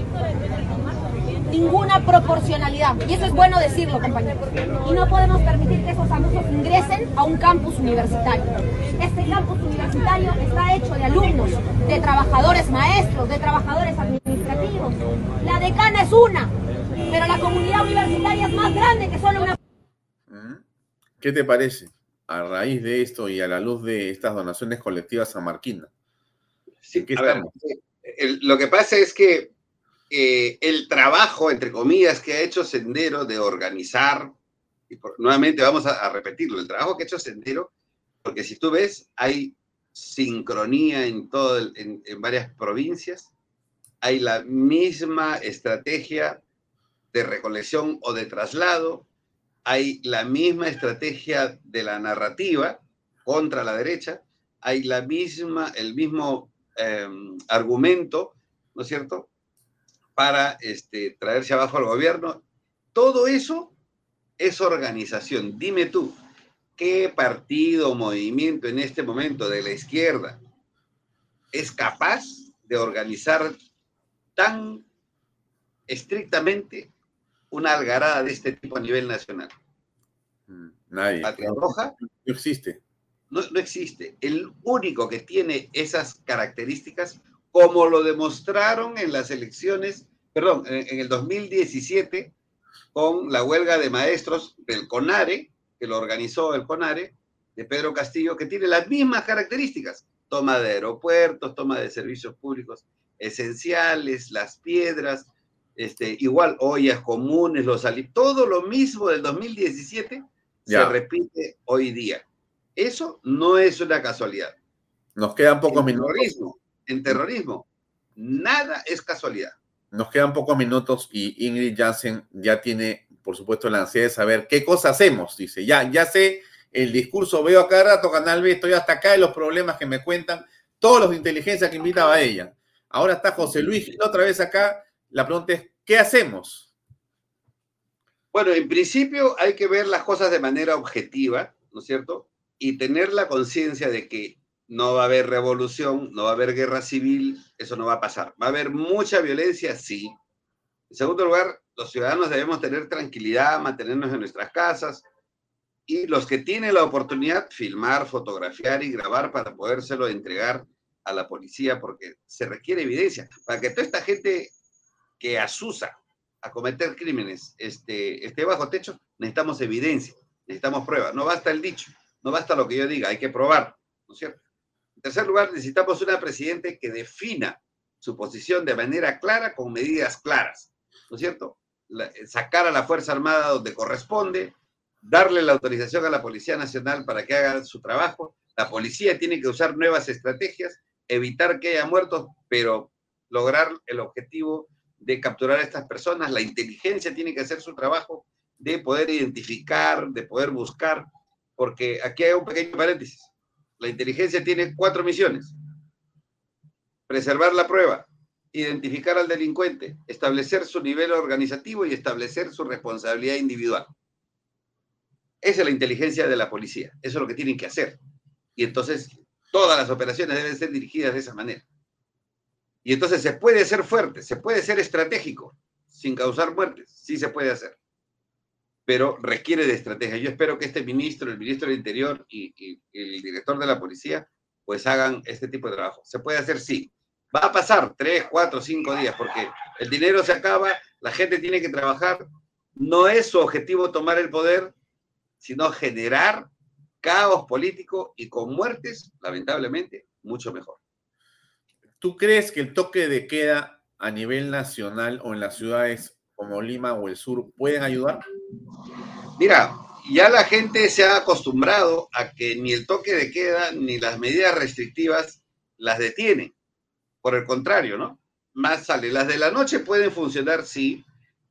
ninguna proporcionalidad. Y eso es bueno decirlo, compañeros. Y no podemos permitir que esos abusos ingresen a un campus universitario. Este campus universitario está hecho de alumnos, de trabajadores maestros, de trabajadores administrativos. La decana es una, pero la comunidad universitaria es más grande que solo una... ¿Qué te parece a raíz de esto y a la luz de estas donaciones colectivas a Marquina? Sí, a ver, lo que pasa es que eh, el trabajo, entre comillas, que ha hecho Sendero de organizar, y nuevamente vamos a, repetirlo, el trabajo que ha hecho Sendero, porque si tú ves, hay sincronía en, todo en, varias provincias, hay la misma estrategia de recolección o de traslado, hay la misma estrategia de la narrativa contra la derecha, hay la misma, el mismo em, argumento, ¿no es cierto?, para este, traerse abajo al gobierno. Todo eso es organización. Dime tú, ¿qué partido o movimiento en este momento de la izquierda es capaz de organizar tan estrictamente una algarada de este tipo a nivel nacional? Mm, nadie. ¿Patria Roja? No existe. No, no existe. El único que tiene esas características como lo demostraron en las elecciones, perdón, en, el 2017, con la huelga de maestros del CONARE, que lo organizó el CONARE, de Pedro Castillo, que tiene las mismas características. Toma de aeropuertos, toma de servicios públicos esenciales, las piedras, este, igual ollas comunes, los todo lo mismo del 2017 se repite hoy día. Eso no es una casualidad. Nos quedan pocos minutos en terrorismo. Nada es casualidad. Nos quedan pocos minutos y Ingrid Jansen ya tiene, por supuesto, la ansiedad de saber qué cosa hacemos. Dice, ya, ya sé el discurso, veo a cada rato Canal B, estoy hasta acá de los problemas que me cuentan todos los de inteligencia que invitaba a ella. Ahora está José Luis otra vez acá. La pregunta es, ¿qué hacemos? Bueno, en principio hay que ver las cosas de manera objetiva, ¿no es cierto? Y tener la conciencia de que no va a haber revolución, no va a haber guerra civil, eso no va a pasar. Va a haber mucha violencia, sí. En segundo lugar, los ciudadanos debemos tener tranquilidad, mantenernos en nuestras casas y los que tienen la oportunidad, filmar, fotografiar y grabar para podérselo entregar a la policía porque se requiere evidencia. Para que toda esta gente que asusa a cometer crímenes este, bajo techo, necesitamos evidencia, necesitamos pruebas. No basta el dicho, no basta lo que yo diga, hay que probar, ¿no es cierto? En tercer lugar, necesitamos una presidente que defina su posición de manera clara, con medidas claras, ¿no es cierto? sacar a la Fuerza Armada donde corresponde, darle la autorización a la Policía Nacional para que haga su trabajo. La policía tiene que usar nuevas estrategias, evitar que haya muertos, pero lograr el objetivo de capturar a estas personas. La inteligencia tiene que hacer su trabajo de poder identificar, de poder buscar, porque aquí hay un pequeño paréntesis. La inteligencia tiene cuatro misiones. Preservar la prueba, identificar al delincuente, establecer su nivel organizativo y establecer su responsabilidad individual. Esa es la inteligencia de la policía. Eso es lo que tienen que hacer. Y entonces todas las operaciones deben ser dirigidas de esa manera. Y entonces se puede ser fuerte, se puede ser estratégico sin causar muertes. Sí se puede hacer pero requiere de estrategia. Yo espero que este ministro, el ministro del Interior y, el director de la policía, pues hagan este tipo de trabajo. ¿Se puede hacer? Sí. Va a pasar tres, cuatro, cinco días, porque el dinero se acaba, la gente tiene que trabajar. No es su objetivo tomar el poder, sino generar caos político y con muertes, lamentablemente, mucho mejor. ¿Tú crees que el toque de queda a nivel nacional o en las ciudades como Lima o el sur pueden ayudar? Mira, ya la gente se ha acostumbrado a que ni el toque de queda ni las medidas restrictivas las detienen. Por el contrario, ¿no? Más sale. Las de la noche pueden funcionar, sí,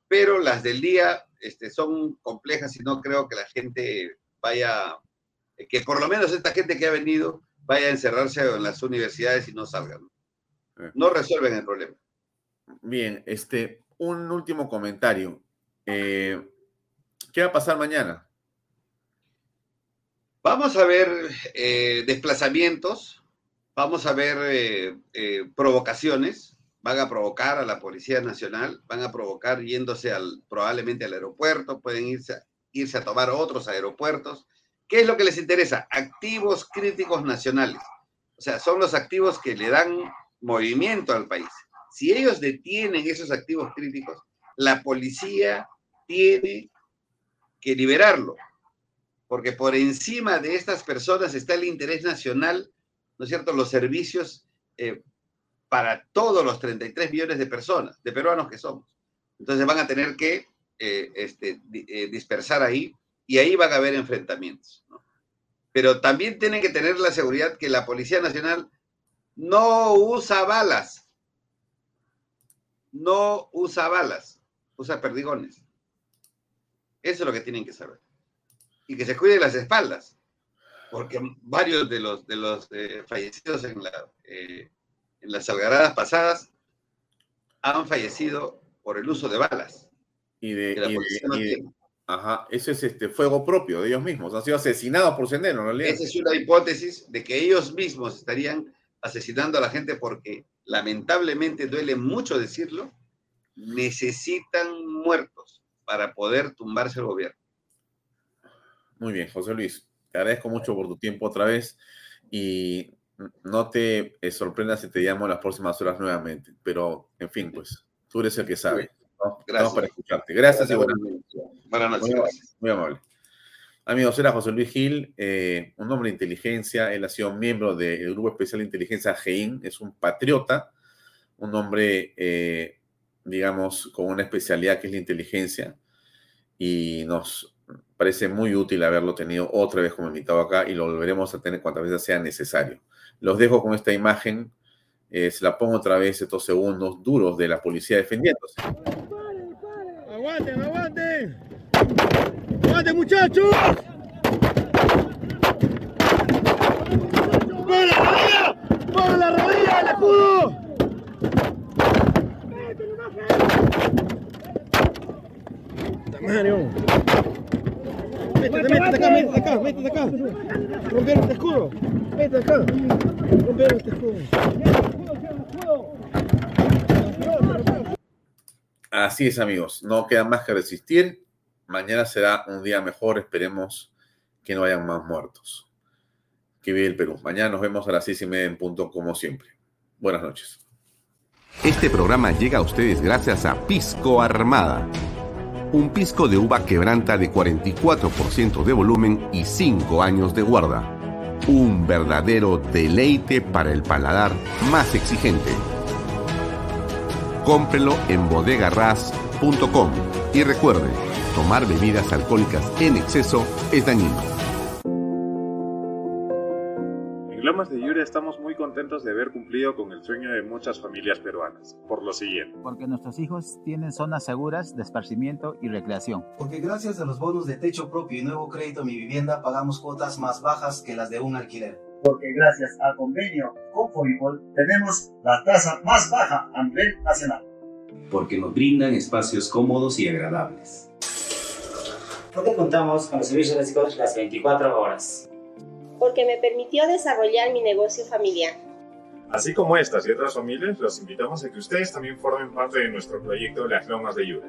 pero las del día este, son complejas y no creo que la gente vaya, que por lo menos esta gente que ha venido vaya a encerrarse en las universidades y no salgan. No resuelven el problema. Bien, este, un último comentario. Eh, ¿Qué va a pasar mañana? Vamos a ver eh, desplazamientos, vamos a ver eh, provocaciones, van a provocar a la Policía Nacional, van a provocar yéndose al, probablemente al aeropuerto, pueden irse, irse a tomar otros aeropuertos. ¿Qué es lo que les interesa? Activos críticos nacionales. O sea, son los activos que le dan movimiento al país. Si ellos detienen esos activos críticos, la policía tiene que liberarlo. porque por encima de estas personas está el interés nacional, ¿no es cierto?, los servicios eh, para todos los 33 millones de personas, de peruanos que somos. Entonces van a tener que eh, este, eh, dispersar ahí y ahí van a haber enfrentamientos. Pero también tienen que tener la seguridad que la Policía Nacional no usa balas, no usa balas, usa perdigones. Eso es lo que tienen que saber. Y que se cuiden las espaldas, porque varios de los, de los eh, fallecidos en, la, en las algaradas pasadas han fallecido por el uso de balas. Y de, ajá, eso es este fuego propio de ellos mismos. Han sido asesinados por Sendero, ¿no? Esa es una hipótesis de que ellos mismos estarían asesinando a la gente porque lamentablemente duele mucho decirlo, necesitan muertos para poder tumbarse el gobierno. Muy bien, José Luis. Te agradezco mucho por tu tiempo otra vez y no te eh, sorprendas si te llamo las próximas horas nuevamente. Pero, en fin, pues Tú eres el que sabe. Gracias. para escucharte. Gracias, y buenas noches. Buenas noches. Muy, amable. Amigos, era José Luis Gil, eh, un hombre de inteligencia. Él ha sido miembro del Grupo Especial de Inteligencia GEIN. Es un patriota, un hombre, eh, digamos, con una especialidad que es la inteligencia. Y nos parece muy útil haberlo tenido otra vez como invitado acá y lo volveremos a tener cuantas veces sea necesario. Los dejo con esta imagen eh, se la pongo otra vez estos segundos duros de la policía defendiéndose. ¡Aguanten, muchachos! ¡Para la rodilla! ¡Para la rodilla, el escudo! Mario. Métete, métete acá, métete acá, métete acá. Rompieron este escudo. Métete acá. Rompieron este escudo. Así es, amigos. No queda más que resistir. Mañana será un día mejor. Esperemos que no hayan más muertos. Que vive el Perú. Mañana nos vemos a las seis y media en punto, como siempre. Buenas noches. Este programa llega a ustedes gracias a Pisco Armada. Un pisco de uva quebranta de 44% de volumen y 5 años de guarda. Un verdadero deleite para el paladar más exigente. Cómprelo en bodegarras.com y recuerde, tomar bebidas alcohólicas en exceso es dañino. En Lomas de Yura estamos muy contentos de haber cumplido con el sueño de muchas familias peruanas, por lo siguiente. Porque nuestros hijos tienen zonas seguras de esparcimiento y recreación. Porque gracias a los bonos de techo propio y nuevo crédito Mi Vivienda pagamos cuotas más bajas que las de un alquiler porque gracias al convenio con Fovipol tenemos la tasa más baja a nivel nacional. Porque nos brindan espacios cómodos y agradables. Porque contamos con los servicios básicos las 24 horas. Porque me permitió desarrollar mi negocio familiar. Así como estas y otras familias, los invitamos a que ustedes también formen parte de nuestro proyecto Las Lomas de Yura.